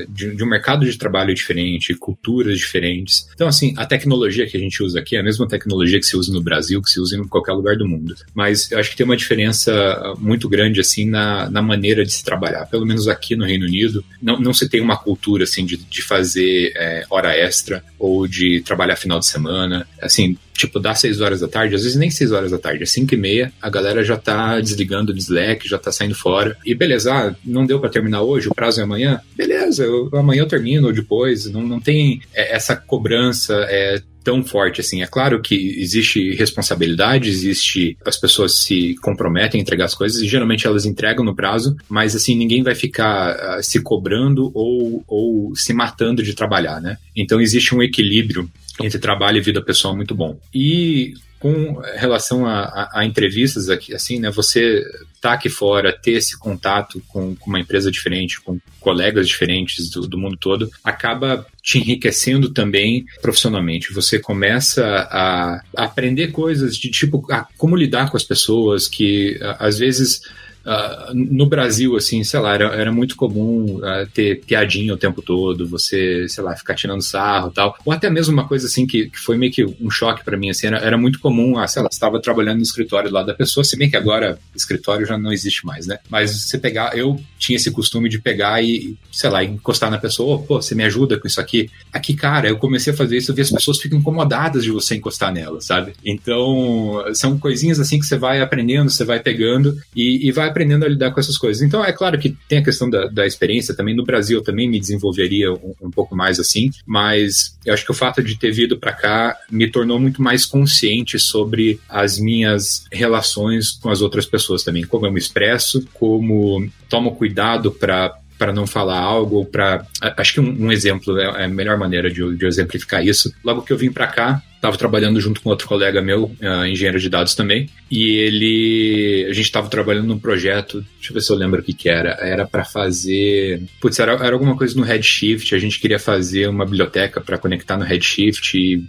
de, de, um mercado de trabalho diferente, culturas diferentes. Então, assim, a tecnologia que a gente usa aqui é a mesma tecnologia que se usa no Brasil, que se usa em qualquer lugar do mundo. Mas eu acho que tem uma diferença muito grande, assim, na, na maneira de se trabalhar. Pelo menos aqui no Reino Unido, não, não se tem uma cultura assim de, de fazer é, hora extra ou de trabalhar final de semana. Assim, tipo, dá 6 horas da tarde, às vezes nem 6 horas da tarde, é 5 e meia, a galera já tá desligando o Slack, já tá saindo fora. E beleza, ah, não deu para terminar hoje, o prazo é amanhã? Beleza, eu, amanhã eu termino ou depois. Não, não tem é, essa cobrança, é, tão forte assim. É claro que existe responsabilidade, existe as pessoas se comprometem a entregar as coisas e geralmente elas entregam no prazo, mas assim ninguém vai ficar uh, se cobrando ou, ou se matando de trabalhar, né? Então existe um equilíbrio entre trabalho e vida pessoal muito bom. E com relação a, a, a, entrevistas aqui, assim, né? Você tá aqui fora, ter esse contato com, com uma empresa diferente, com colegas diferentes do, do, mundo todo, acaba te enriquecendo também profissionalmente. Você começa a, aprender coisas de tipo a, como lidar com as pessoas que às vezes uh, no Brasil, assim, sei lá, era, era muito comum uh, ter piadinha o tempo todo, você, sei lá, ficar tirando sarro tal. Ou até mesmo uma coisa assim que, que foi meio que um choque para mim, assim, era, era muito comum, ah, sei lá, estava trabalhando no escritório lá da pessoa, se bem que agora escritório já não existe mais, né? Mas você pegar, eu tinha esse costume de pegar e, sei lá, encostar na pessoa, oh, pô, você me ajuda com isso aqui? Aqui, cara, eu comecei a fazer isso, eu vi as pessoas ficam incomodadas de você encostar nela, sabe? Então, são coisinhas assim que você vai aprendendo, você vai pegando e, e vai aprendendo a lidar com essas coisas. Então, é claro que tem a questão da, da experiência também. No Brasil, eu também me desenvolveria um, um, pouco mais assim, mas eu acho que o fato de ter vindo para cá me tornou muito mais consciente sobre as minhas relações com as outras pessoas também, como eu me expresso, como tomo cuidado para para não falar algo para acho que um, um, exemplo é a melhor maneira de, de exemplificar isso. Logo que eu vim para cá, estava trabalhando junto com outro colega meu, uh, engenheiro de dados também, e ele, a gente estava trabalhando num projeto, deixa eu ver se eu lembro o que que era, era para fazer, putz, era, era alguma coisa no Redshift, a gente queria fazer uma biblioteca para conectar no Redshift e,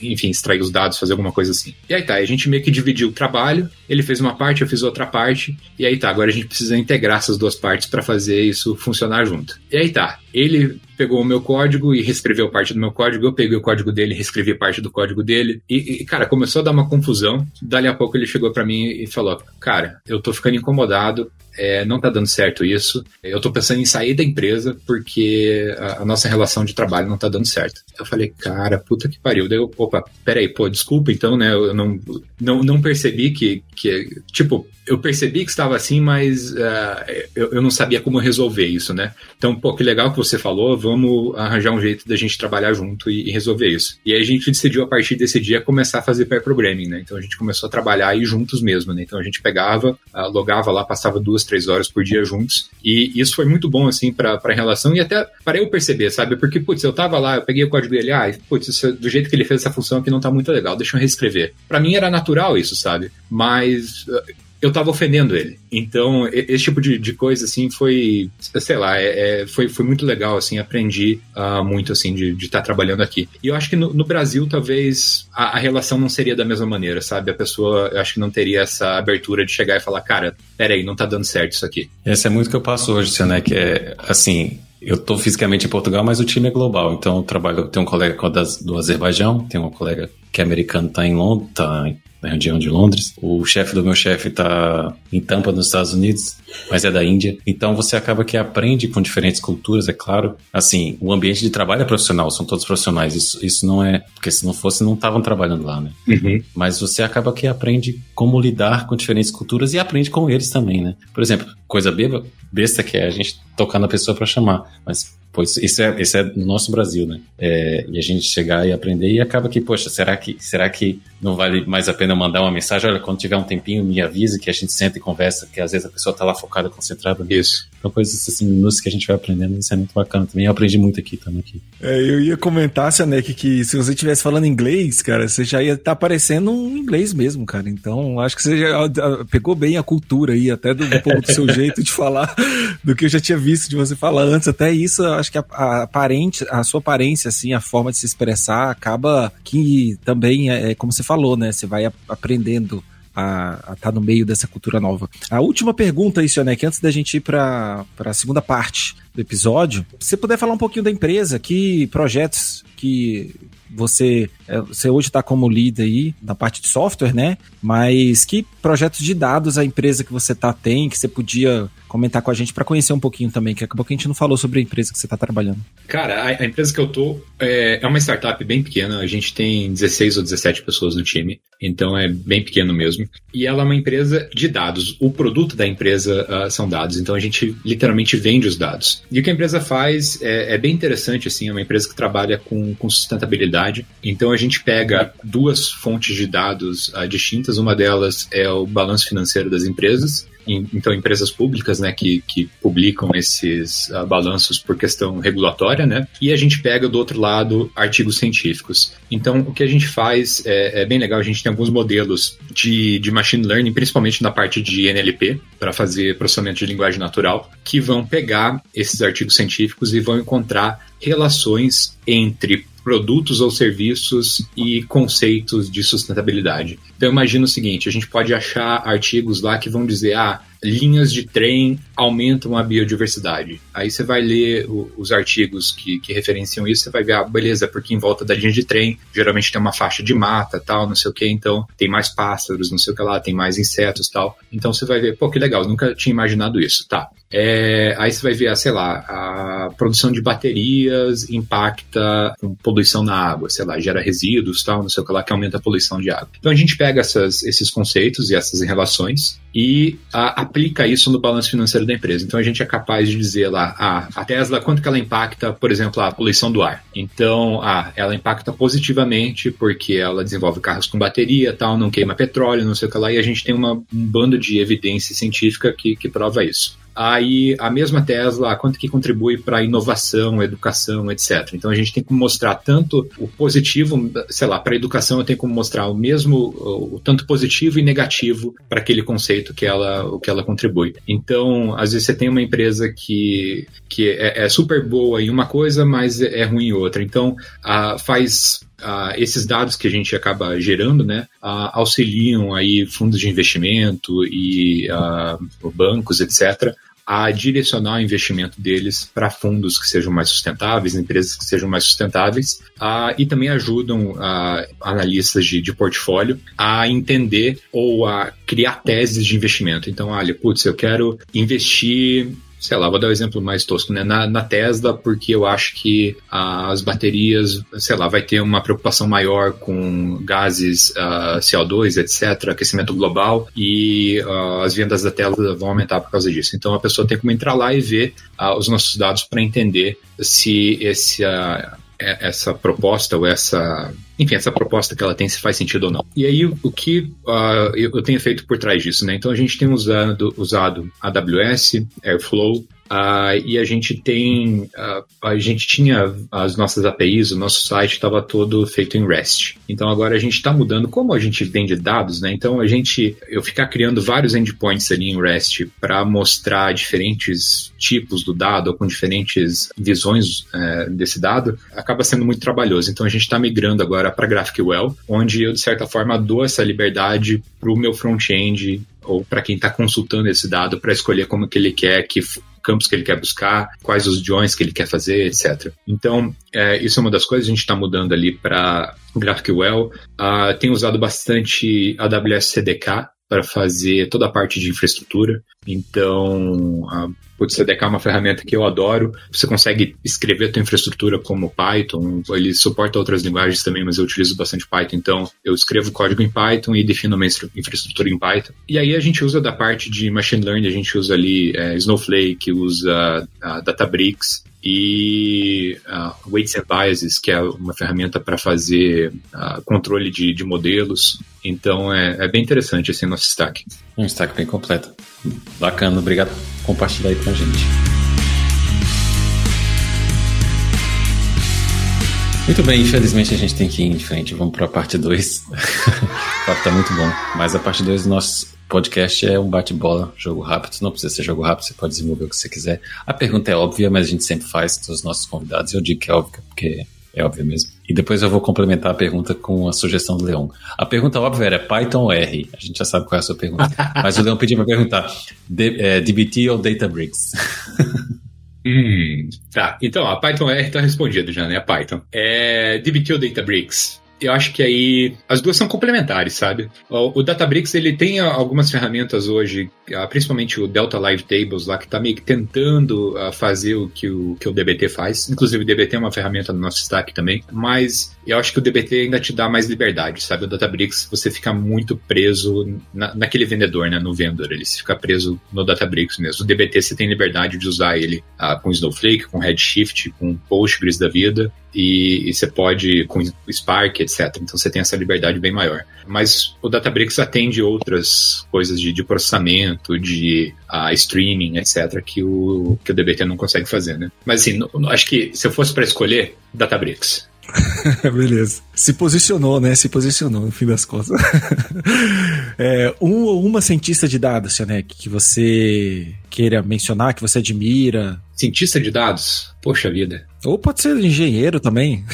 enfim, extrair os dados, fazer alguma coisa assim. E aí tá, a gente meio que dividiu o trabalho, ele fez uma parte, eu fiz outra parte, e aí tá, agora a gente precisa integrar essas duas partes para fazer isso funcionar junto. E aí tá, ele pegou o meu código e reescreveu parte do meu código, eu peguei o código dele e reescrevi parte do código dele. E, e, cara, começou a dar uma confusão. Dali a pouco ele chegou para mim e falou: Cara, eu tô ficando incomodado, é, não tá dando certo isso. Eu tô pensando em sair da empresa porque a, a, nossa relação de trabalho não tá dando certo. Eu falei, cara, puta que pariu. Daí eu, opa, peraí, pô, desculpa então, né? Eu não, não, não percebi que, que, tipo, eu percebi que estava assim, mas uh, eu, eu, não sabia como resolver isso, né? Então, pô, que legal que você falou, vamos arranjar um jeito da gente trabalhar junto e, e resolver isso. E aí a gente decidiu, a partir desse dia, começar a fazer pair programming, né? Então a gente começou a trabalhar aí juntos mesmo, né? Então a gente pegava, uh, logava lá, passava duas, três horas por dia juntos, e isso foi muito bom, assim, para a relação, e até para eu perceber, sabe? Porque, putz, eu tava lá, eu peguei o código dele, ah, putz, isso, do jeito que ele fez essa função aqui não tá muito legal, deixa eu reescrever. Para mim era natural isso, sabe? Mas eu tava ofendendo ele. Então, esse tipo de, de coisa, assim, foi, sei lá, é, é, foi, foi muito legal, assim, aprendi uh, muito, assim, de estar tá trabalhando aqui. E eu acho que no, no Brasil, talvez, a, a, relação não seria da mesma maneira, sabe? A pessoa, eu acho que não teria essa abertura de chegar e falar, cara, peraí, não tá dando certo isso aqui. Esse é muito que eu passo hoje, né? Que é, assim, eu estou fisicamente em Portugal, mas o time é global. Então, eu trabalho, tenho um colega do Azerbaijão, tem um colega que é americano, está em Londres, tá na região de Londres. O chefe do meu chefe está em Tampa, nos Estados Unidos, mas é da Índia. Então você acaba que aprende com diferentes culturas, é claro. Assim, o ambiente de trabalho é profissional, são todos profissionais. Isso, isso não é. Porque se não fosse, não estavam trabalhando lá, né? Uhum. Mas você acaba que aprende como lidar com diferentes culturas e aprende com eles também, né? Por exemplo, coisa beba, besta que é a gente tocar na pessoa para chamar. Mas Pois isso é, isso é no nosso Brasil, né? É, e a gente chegar e aprender e acaba que, poxa, será que, será que não vale mais a pena mandar uma mensagem? Olha, quando tiver um tempinho, me avise que a gente senta e conversa, que às vezes a pessoa tá lá focada, concentrada. Isso. Então, coisas assim, minúcias que a gente vai aprendendo, isso é muito bacana também. Eu aprendi muito aqui também. Aqui. É, eu ia comentar, Sanek, que se você estivesse falando inglês, cara, você já ia estar tá aparecendo um inglês mesmo, cara. Então, acho que você já pegou bem a cultura aí, até do, um pouco do seu jeito de falar, do que eu já tinha visto de você falar antes. Até isso, acho que a, a aparente, a sua aparência, assim, a forma de se expressar, acaba que também é, é como você falou, né? Você vai aprendendo a estar tá no meio dessa cultura nova. A última pergunta aí, que antes da gente ir para a segunda parte do episódio, se você puder falar um pouquinho da empresa, que projetos que você, você hoje está como líder aí na parte de software, né? Mas que projetos de dados a empresa que você tá tem, que você podia comentar com a gente para conhecer um pouquinho também, que acabou que a gente não falou sobre a empresa que você está trabalhando. Cara, a, a, empresa que eu tô é, é, uma startup bem pequena, a gente tem 16 ou 17 pessoas no time, então é bem pequeno mesmo. E ela é uma empresa de dados. O produto da empresa uh, são dados, então a gente literalmente vende os dados. E o que a empresa faz é, é bem interessante, assim, é uma empresa que trabalha com, com, sustentabilidade. Então a gente pega duas fontes de dados uh, distintas, uma delas é o balanço financeiro das empresas, então empresas públicas, né, que, que publicam esses uh, balanços por questão regulatória, né, e a gente pega do outro lado artigos científicos. Então o que a gente faz é, é bem legal, a gente tem alguns modelos de, de machine learning, principalmente na parte de NLP, para fazer processamento de linguagem natural, que vão pegar esses artigos científicos e vão encontrar relações entre produtos ou serviços e conceitos de sustentabilidade. Então imagina o seguinte, a gente pode achar artigos lá que vão dizer, ah, linhas de trem aumentam a biodiversidade. Aí você vai ler o, os artigos que, que referenciam isso, você vai ver, ah, beleza, porque em volta da linha de trem geralmente tem uma faixa de mata, tal, não sei o que, então tem mais pássaros, não sei o que lá, tem mais insetos, tal. Então você vai ver, pô, que legal, nunca tinha imaginado isso, tá. É, aí você vai ver, sei lá, a produção de baterias impacta com poluição na água, sei lá, gera resíduos, tal, não sei o que lá, que aumenta a poluição de água. Então a gente pega essas, esses conceitos e essas relações e a, aplica isso no balanço financeiro da empresa. Então a gente é capaz de dizer lá, ah, a Tesla, quanto que ela impacta, por exemplo, a poluição do ar? Então, ah, ela impacta positivamente porque ela desenvolve carros com bateria, tal, não queima petróleo, não sei o que lá, e a gente tem uma, um bando de evidência científica que, que prova isso aí a mesma Tesla, quanto que contribui para inovação, educação, etc. Então a gente tem que mostrar tanto o positivo, sei lá, para a educação eu tenho que mostrar o mesmo, o tanto positivo e negativo para aquele conceito que ela, o que ela contribui. Então, às vezes você tem uma empresa que, que é, é super boa em uma coisa, mas é ruim em outra. Então, a, faz Uh, esses dados que a gente acaba gerando, né, uh, auxiliam aí fundos de investimento e uh, bancos, etc., a direcionar o investimento deles para fundos que sejam mais sustentáveis, empresas que sejam mais sustentáveis, uh, e também ajudam uh, analistas de, de, portfólio a entender ou a criar teses de investimento. Então, olha, putz, eu quero investir sei lá, vou dar o um exemplo mais tosco, né? Na, na, Tesla, porque eu acho que as baterias, sei lá, vai ter uma preocupação maior com gases uh, ah, CO2, etc., aquecimento global, e uh, as vendas da Tesla vão aumentar por causa disso. Então a pessoa tem como entrar lá e ver uh, os nossos dados para entender se esse, essa proposta ou essa enfim, essa proposta que ela tem, se faz sentido ou não. E aí, o que uh, eu tenho feito por trás disso, né? Então, a gente tem usado, usado AWS, Airflow, Uh, e a gente tem, uh, a gente tinha as nossas APIs, o nosso site estava todo feito em REST. Então agora a gente está mudando como a gente vende dados, né? Então a gente, eu ficar criando vários endpoints ali em REST para mostrar diferentes tipos do dado ou com diferentes visões uh, desse dado, acaba sendo muito trabalhoso. Então a gente está migrando agora para GraphQL, onde eu de certa forma dou essa liberdade para o meu front-end ou para quem está consultando esse dado para escolher como que ele quer que campos que ele quer buscar, quais os joins que ele quer fazer, etc. Então, é, isso é uma das coisas que a gente está mudando ali para GraphQL. Uh, tem usado bastante AWS CDK para fazer toda a parte de infraestrutura. Então, a o CDK é uma ferramenta que eu adoro. Você consegue escrever a tua infraestrutura como Python. Ele suporta outras linguagens também, mas eu utilizo bastante Python. Então, eu escrevo código em Python e defino minha infraestrutura em Python. E aí a gente usa da parte de machine learning, a gente usa ali é, Snowflake, usa uh, Databricks e uh, Weights and Biases, que é uma ferramenta para fazer controle de, de, modelos. Então é, é, bem interessante esse nosso stack. Um stack bem completo. Bacana, obrigado por compartilhar aí com a gente. Muito bem, infelizmente a gente tem que ir em frente. Vamos para a parte 2. o papo tá muito bom. Mas a parte 2 do nosso podcast é um bate-bola, jogo rápido. Não precisa ser jogo rápido, você pode desenvolver o que você quiser. A pergunta é óbvia, mas a gente sempre faz com os nossos convidados. Eu digo que é óbvia, porque é óbvio mesmo. E depois eu vou complementar a pergunta com a sugestão do Leão. A pergunta óbvia era Python ou R? A gente já sabe qual é a sua pergunta. Mas o Leão pediu para perguntar D, é, DBT ou Databricks? hum, tá, então a Python R está respondido já, né? A Python. É, DBT ou Databricks? Eu acho que aí as duas são complementares, sabe? O, o Databricks ele tem algumas ferramentas hoje, ah, principalmente o Delta Live Tables lá que está meio que tentando ah, fazer o que o que o DBT faz. Inclusive o DBT é uma ferramenta no nosso stack também, mas eu acho que o DBT ainda te dá mais liberdade, sabe? O Databricks você fica muito preso na, naquele vendedor, né? No vendor, ele fica preso no Databricks mesmo. O DBT você tem liberdade de usar ele ah, com Snowflake, com Redshift, com Postgres da vida e, e, você pode com Spark, etc. Então você tem essa liberdade bem maior. Mas o Databricks atende outras coisas de, de processamento, de uh, streaming, etc. que o que o DBT não consegue fazer, né? Mas assim, no, acho que se eu fosse para escolher, Databricks. Beleza. Se posicionou, né? Se posicionou, no fim das contas. é, um ou uma cientista de dados, Chanek, que você queira mencionar, que você admira? Cientista de dados? Poxa vida. Ou pode ser engenheiro também.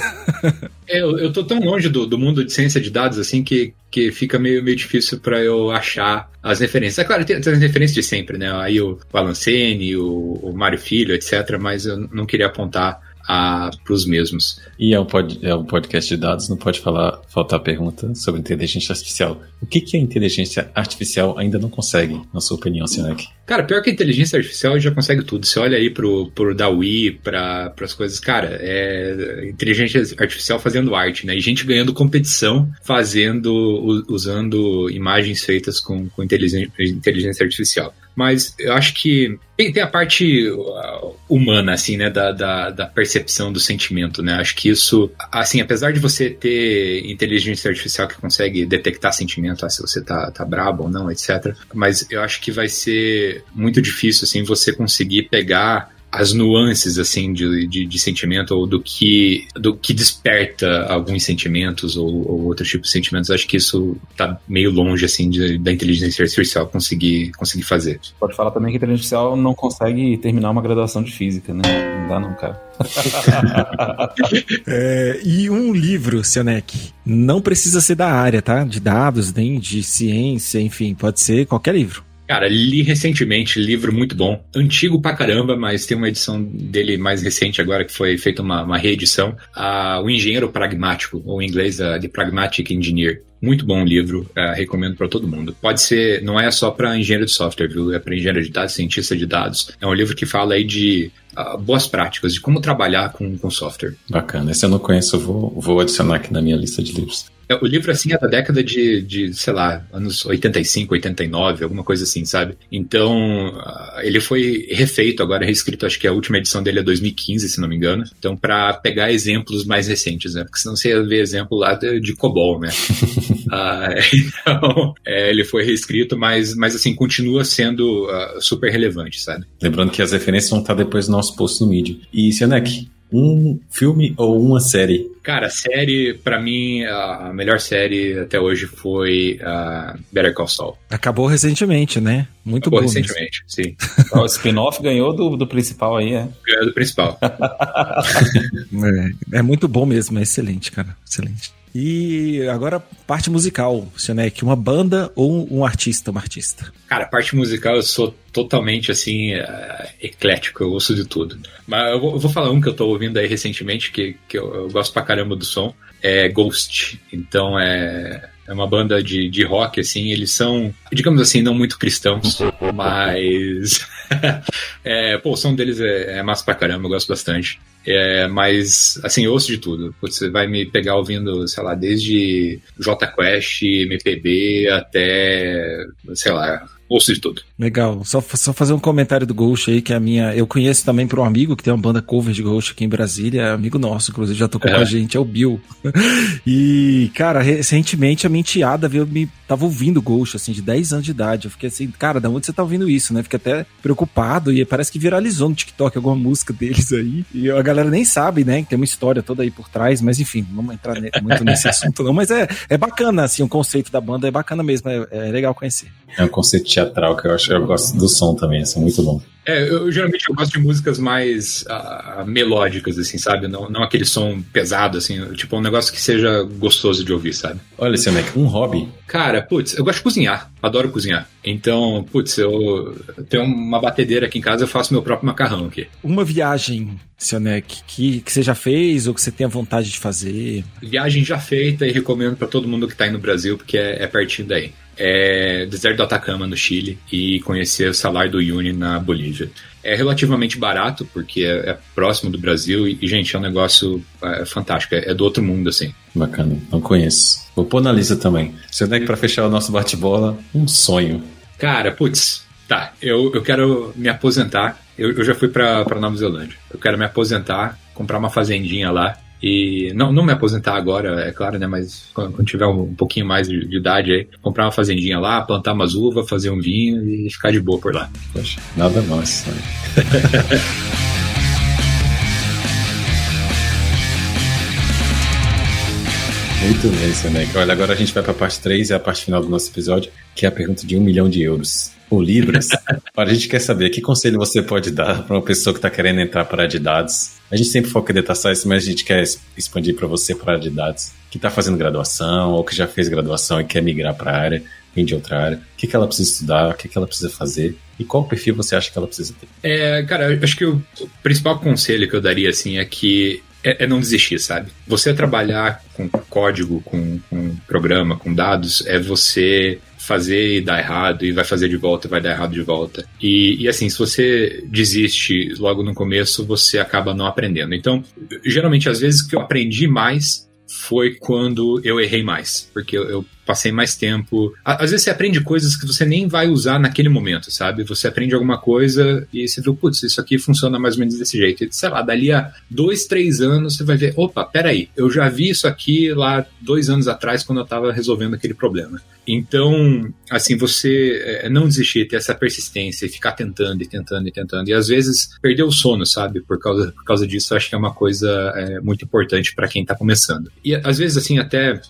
é, eu, eu tô tão longe do, do mundo de ciência de dados assim que, que fica meio, meio difícil para eu achar as referências. É claro, tem, tem as referências de sempre, né? Aí o, o Alan Sene, o, o Mário Filho, etc. Mas eu não queria apontar para os mesmos. E é um, pod, é um podcast de dados, não pode falar, faltar pergunta sobre inteligência artificial. O que, que a inteligência artificial ainda não consegue, na sua opinião, Sinek? Cara, pior que a inteligência artificial já consegue tudo. Você olha aí pro, pro DAWI, para as coisas, cara, é inteligência artificial fazendo arte, né? E gente ganhando competição fazendo, usando imagens feitas com, com inteligência, inteligência artificial. Mas eu acho que tem, tem a parte uh, humana, assim, né, da, da, da, percepção do sentimento, né? Acho que isso, assim, apesar de você ter inteligência artificial que consegue detectar sentimento, ah, se você tá, tá brabo ou não, etc. Mas eu acho que vai ser muito difícil, assim, você conseguir pegar as nuances assim de, de, de, sentimento ou do que do que desperta alguns sentimentos ou, ou outros tipos de sentimentos acho que isso tá meio longe assim de, da inteligência artificial conseguir conseguir fazer pode falar também que a inteligência artificial não consegue terminar uma graduação de física né não dá não cara é, e um livro, Sionek, não precisa ser da área, tá? De dados, nem de ciência, enfim, pode ser qualquer livro. Cara, li recentemente, livro muito bom. Antigo pra caramba, mas tem uma edição dele mais recente agora que foi feita uma, uma reedição. O Engenheiro Pragmático, ou em inglês, uh, The Pragmatic Engineer. Muito bom livro, uh, recomendo para todo mundo. Pode ser, não é só para engenheiro de software, viu? É para engenheiro de dados, cientista de dados. É um livro que fala aí de uh, boas práticas, de como trabalhar com, com software. Bacana. Esse eu não conheço, vou, vou adicionar aqui na minha lista de livros. É, o livro, assim, é da década de, de, sei lá, anos 85, 89, alguma coisa assim, sabe? Então, uh, ele foi refeito, agora reescrito, acho que a última edição dele é 2015, se não me engano. Então, para pegar exemplos mais recentes, né? Porque senão você ia ver exemplo lá de, de COBOL, né? uh, então, é, ele foi reescrito, mas, mas assim, continua sendo uh, super relevante, sabe? Lembrando que as referências vão estar depois no nosso post no Medium. E, Sianek, um filme ou uma série? Cara, série, para mim, a melhor série até hoje foi uh, Better Call Saul. Acabou recentemente, né? Muito Acabou bom. recentemente, sim. o spin-off ganhou do, do principal aí, é? Ganhou do principal. é, é muito bom mesmo, é excelente, cara. Excelente. E agora, parte musical, Sionek, uma banda ou um artista, uma artista? Cara, parte musical eu sou totalmente assim, uh, eclético, eu ouço de tudo. Mas eu vou, eu vou, falar um que eu tô ouvindo aí recentemente, que, que eu, eu gosto pra caramba do som, é Ghost. Então é é uma banda de, de rock, assim, eles são, digamos assim, não muito cristãos, mas. é, pô, o som deles é, é massa pra caramba, eu gosto bastante. É, mas, assim, eu ouço de tudo. Você vai me pegar ouvindo, sei lá, desde J Quest, MPB, até, sei lá, ouço de tudo. Legal. Só, só fazer um comentário do Ghost aí, que é a minha. Eu conheço também por um amigo que tem uma banda cover de Ghost aqui em Brasília, é amigo nosso, inclusive, já tocou é. com a gente, é o Bill. e, cara, recentemente a minha enteada veio me. Tava ouvindo Ghost, assim, de 10 anos de idade. Eu fiquei assim, cara, da onde você tá ouvindo isso, né? Fiquei até preocupado e parece que viralizou no TikTok alguma música deles aí. E a galera nem sabe, né? Que tem uma história toda aí por trás, mas enfim, não vamos entrar muito nesse assunto, não. Mas é, é bacana, assim, o conceito da banda é bacana mesmo, é, é legal conhecer. É um conceito teatral que eu acho eu gosto do som também, é muito bom. É, eu geralmente eu gosto de músicas mais uh, melódicas, assim, sabe? Não, não aquele som pesado, assim, tipo um negócio que seja gostoso de ouvir, sabe? Olha, Mac, um hobby. Cara, putz, eu gosto de cozinhar, adoro cozinhar. Então, putz, eu tenho uma batedeira aqui em casa, eu faço meu próprio macarrão aqui. Uma viagem, Sionec, que, que você já fez ou que você tenha vontade de fazer? Viagem já feita e recomendo para todo mundo que tá aí no Brasil, porque é, é pertinho daí é, deserto do Atacama, no Chile, e conhecer o Salar do Uyuni, na Bolívia. É relativamente barato, porque é, é próximo do Brasil, e, gente, é um negócio é, fantástico, é, é, do outro mundo, assim. Bacana, não conheço. Vou pôr na lista também. Se eu der para fechar o nosso bate-bola, um sonho. Cara, putz, tá, eu, eu quero me aposentar. Eu, eu já fui para Nova Zelândia. Eu quero me aposentar, comprar uma fazendinha lá e não, não me aposentar agora, é claro, né? Mas quando, tiver um, um, pouquinho mais de, de, idade aí, comprar uma fazendinha lá, plantar umas uvas, fazer um vinho e ficar de boa por lá. Poxa, nada mais. Muito bem, Seneca. Olha, agora a gente vai para a parte 3 e a parte final do nosso episódio, que é a pergunta de um milhão de euros. Ou libras. A gente quer saber que conselho você pode dar para uma pessoa que está querendo entrar para a área de dados. A gente sempre foca em data science, mas a gente quer expandir para você para a área de dados, que está fazendo graduação ou que já fez graduação e quer migrar para a área, vem de outra área. O que, que ela precisa estudar, o que, que ela precisa fazer e qual perfil você acha que ela precisa ter? É, cara, acho que o principal conselho que eu daria assim é que é, é, não desistir, sabe? Você trabalhar com código, com, com programa, com dados, é você fazer e dar errado, e vai fazer de volta e vai dar errado de volta. E, e assim, se você desiste logo no começo, você acaba não aprendendo. Então, geralmente, às vezes que eu aprendi mais foi quando eu errei mais, porque eu, eu passei mais tempo. Às vezes você aprende coisas que você nem vai usar naquele momento, sabe? Você aprende alguma coisa e você viu, putz, isso aqui funciona mais ou menos desse jeito. E, sei lá, dali a dois, três anos você vai ver, opa, peraí, eu já vi isso aqui lá dois anos atrás quando eu estava resolvendo aquele problema. Então, assim, você é, não desistir, ter essa persistência e ficar tentando e tentando e tentando. E às vezes perder o sono, sabe? Por causa, por causa disso, acho que é uma coisa é, muito importante para quem está começando. E às vezes, assim, até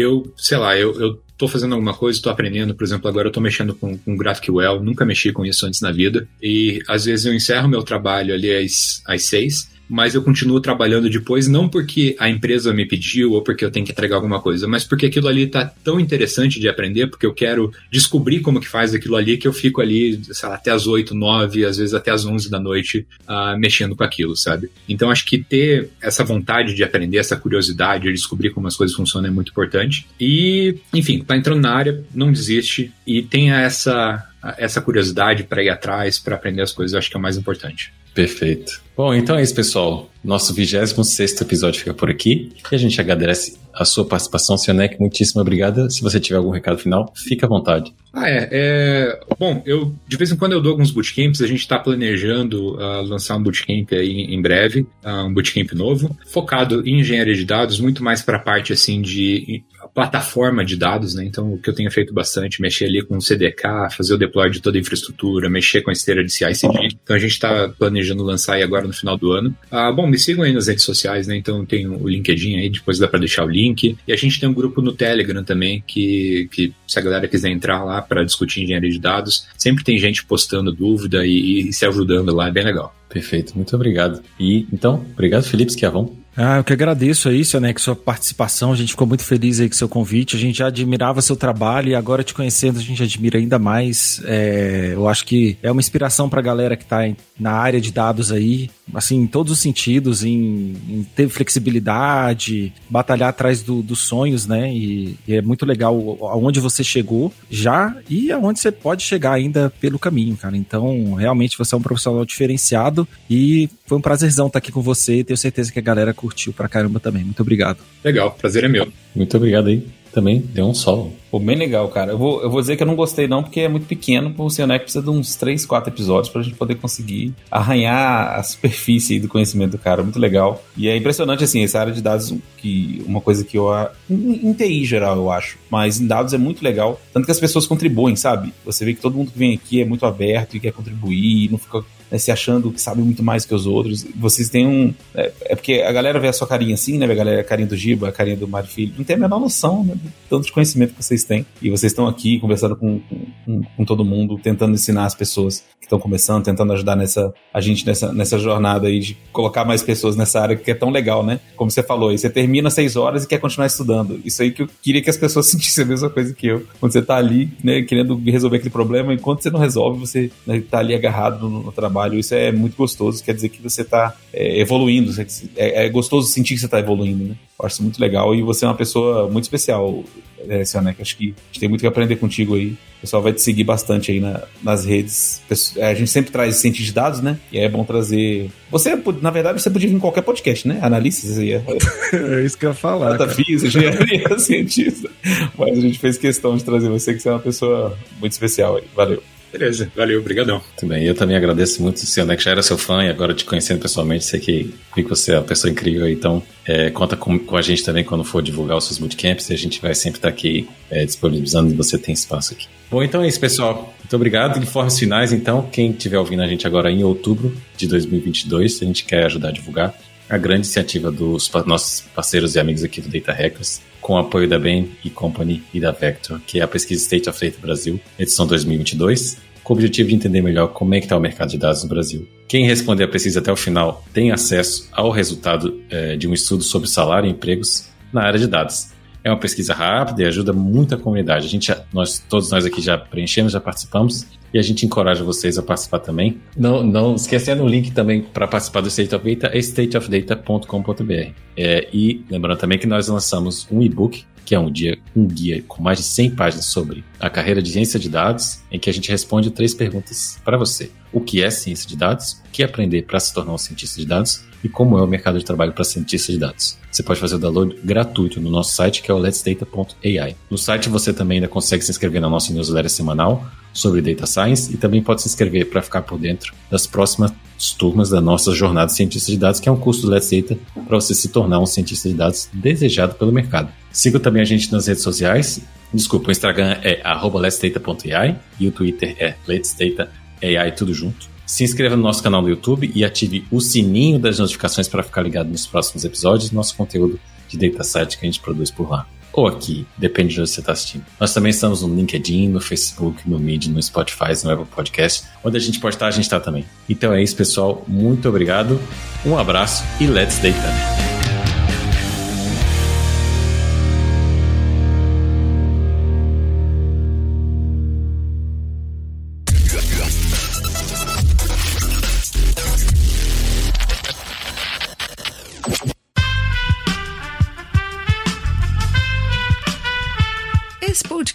eu, sei lá, eu, eu tô fazendo alguma coisa, estou aprendendo, por exemplo, agora eu tô mexendo com, com GraphQL, nunca mexi com isso antes na vida, e às vezes eu encerro meu trabalho ali às, às seis, mas eu continuo trabalhando depois, não porque a empresa me pediu ou porque eu tenho que entregar alguma coisa, mas porque aquilo ali tá tão interessante de aprender, porque eu quero descobrir como que faz aquilo ali, que eu fico ali, sei lá, até as 8, 9, às vezes até as 11 da noite, uh, mexendo com aquilo, sabe? Então acho que ter essa vontade de aprender, essa curiosidade, de descobrir como as coisas funcionam é muito importante. E, enfim, tá entrando na área, não desiste e tenha essa, essa curiosidade para ir atrás, para aprender as coisas, eu acho que é o mais importante. Perfeito. Bom, então é isso, pessoal. Nosso 26 episódio fica por aqui. E a gente agradece a sua participação, Sionec. Muitíssimo obrigada. Se você tiver algum recado final, fique à vontade. Ah, é. é... Bom, eu de vez em quando eu dou alguns bootcamps. A gente está planejando uh, lançar um bootcamp aí em breve, uh, um bootcamp novo, focado em engenharia de dados, muito mais para a parte assim de plataforma de dados, né? Então, o que eu tenho feito bastante, mexer ali com o CDK, fazer o deploy de toda a infraestrutura, mexer com a esteira de CI/CD. Então, a gente está planejando lançar aí agora no final do ano. Ah, bom, me sigam aí nas redes sociais, né? Então, tem o LinkedIn aí, depois dá para deixar o link. E a gente tem um grupo no Telegram também, que, que se a galera quiser entrar lá para discutir engenharia de dados, sempre tem gente postando dúvida e, e se ajudando lá, é bem legal. Perfeito, muito obrigado. E então, obrigado, Felipe Schiavon. Ah, eu que agradeço aí, que sua participação. A gente ficou muito feliz aí com seu convite. A gente já admirava seu trabalho e agora te conhecendo a gente admira ainda mais. É, eu acho que é uma inspiração para a galera que está na área de dados aí, assim, em todos os sentidos, em, em ter flexibilidade, batalhar atrás do, dos sonhos, né? E, e, é muito legal aonde você chegou já e aonde você pode chegar ainda pelo caminho, cara. Então, realmente você é um profissional diferenciado e foi um prazerzão estar aqui com você e tenho certeza que a galera curtiu pra caramba também. Muito obrigado. Legal, prazer é meu. Muito obrigado aí. Também deu um solo. Pô, bem legal, cara. Eu vou, eu vou dizer que eu não gostei não, porque é muito pequeno. O Sionec precisa de uns 3, 4 episódios pra gente poder conseguir arranhar a superfície do conhecimento do cara. Muito legal. E é impressionante, assim, essa área de dados, que uma coisa que eu... Em, em TI geral, eu acho. Mas em dados é muito legal. Tanto que as pessoas contribuem, sabe? Você vê que todo mundo que vem aqui é muito aberto e quer contribuir, não fica né, se achando que sabe muito mais que os outros. Vocês têm um. É, é, porque a galera vê a sua carinha assim, né? A galera a carinha do Giba, a carinha do Mário Filho. Não tem a menor noção né, do tanto de conhecimento que vocês têm. E vocês estão aqui conversando com, com, com todo mundo, tentando ensinar as pessoas que estão começando, tentando ajudar nessa, a gente nessa, nessa jornada aí de colocar mais pessoas nessa área que é tão legal, né? Como você falou, aí você termina seis horas e quer continuar estudando. Isso aí que eu queria que as pessoas sentissem a mesma coisa que eu. Quando você tá ali, né, querendo resolver aquele problema, enquanto você não resolve, você né, tá ali agarrado no, no trabalho. Isso é muito gostoso, quer dizer que você está é, evoluindo, é, é, gostoso sentir que você está evoluindo, né? Eu acho muito legal e você é uma pessoa muito especial, é. Acho que a gente tem muito que aprender contigo aí. O pessoal vai te seguir bastante aí na, nas redes. É, a gente sempre traz cientista de dados, né? E é bom trazer. Você, na verdade, você podia vir em qualquer podcast, né? Analista, ia. é isso que eu ia falar. Data física, engenharia, cientista. Mas a gente fez questão de trazer você, que você é uma pessoa muito especial aí. Valeu. Beleza, valeu, obrigadão. Muito bem, eu também agradeço muito, Senhor, né, que já era seu fã e agora te conhecendo pessoalmente, sei que que você é uma pessoa incrível, então é, conta com, com, a gente também quando for divulgar os seus bootcamps e a gente vai sempre estar aqui é, disponibilizando e você tem espaço aqui. Bom, então é isso, pessoal. Muito obrigado. Informes finais, então, quem estiver ouvindo a gente agora em outubro de 2022, a gente quer ajudar a divulgar, a grande iniciativa dos nossos parceiros e amigos aqui do Data Hackers, com o apoio da Bain e Company e da Vector, que é a pesquisa State of Data Brasil, edição 2022, com o objetivo de entender melhor como é que está o mercado de dados no Brasil. Quem responder a pesquisa até o final tem acesso ao resultado é, de um estudo sobre salário e empregos na área de dados. É uma pesquisa rápida e ajuda muito a comunidade. A gente, nós, todos nós aqui já preenchemos, já participamos e a gente encoraja vocês a participar também. Não, não esquecendo o link também para participar do State of Data, é stateofdata.com.br. É, e lembrando também que nós lançamos um e-book que é um, dia, um guia com mais de 100 páginas sobre a carreira de ciência de dados, em que a gente responde três perguntas para você. O que é ciência de dados? O que aprender para se tornar um cientista de dados? E como é o mercado de trabalho para cientista de dados? Você pode fazer o download gratuito no nosso site, que é o letsdata.ai. No site você também ainda consegue se inscrever na nossa newsletter semanal sobre Data Science e também pode se inscrever para ficar por dentro das próximas turmas da nossa jornada de cientista de dados, que é um curso do Let's Data para você se tornar um cientista de dados desejado pelo mercado. Siga também a gente nas redes sociais. Desculpa, o Instagram é letsdata.ai e o Twitter é letsdata.ai, tudo junto. Se inscreva no nosso canal do YouTube e ative o sininho das notificações para ficar ligado nos próximos episódios do nosso conteúdo de data site que a gente produz por lá. Ou aqui, depende de onde você está assistindo. Nós também estamos no LinkedIn, no Facebook, no Medium, no Spotify, no Apple Podcast. Onde a gente pode estar, a gente está também. Então é isso, pessoal. Muito obrigado. Um abraço e let's data!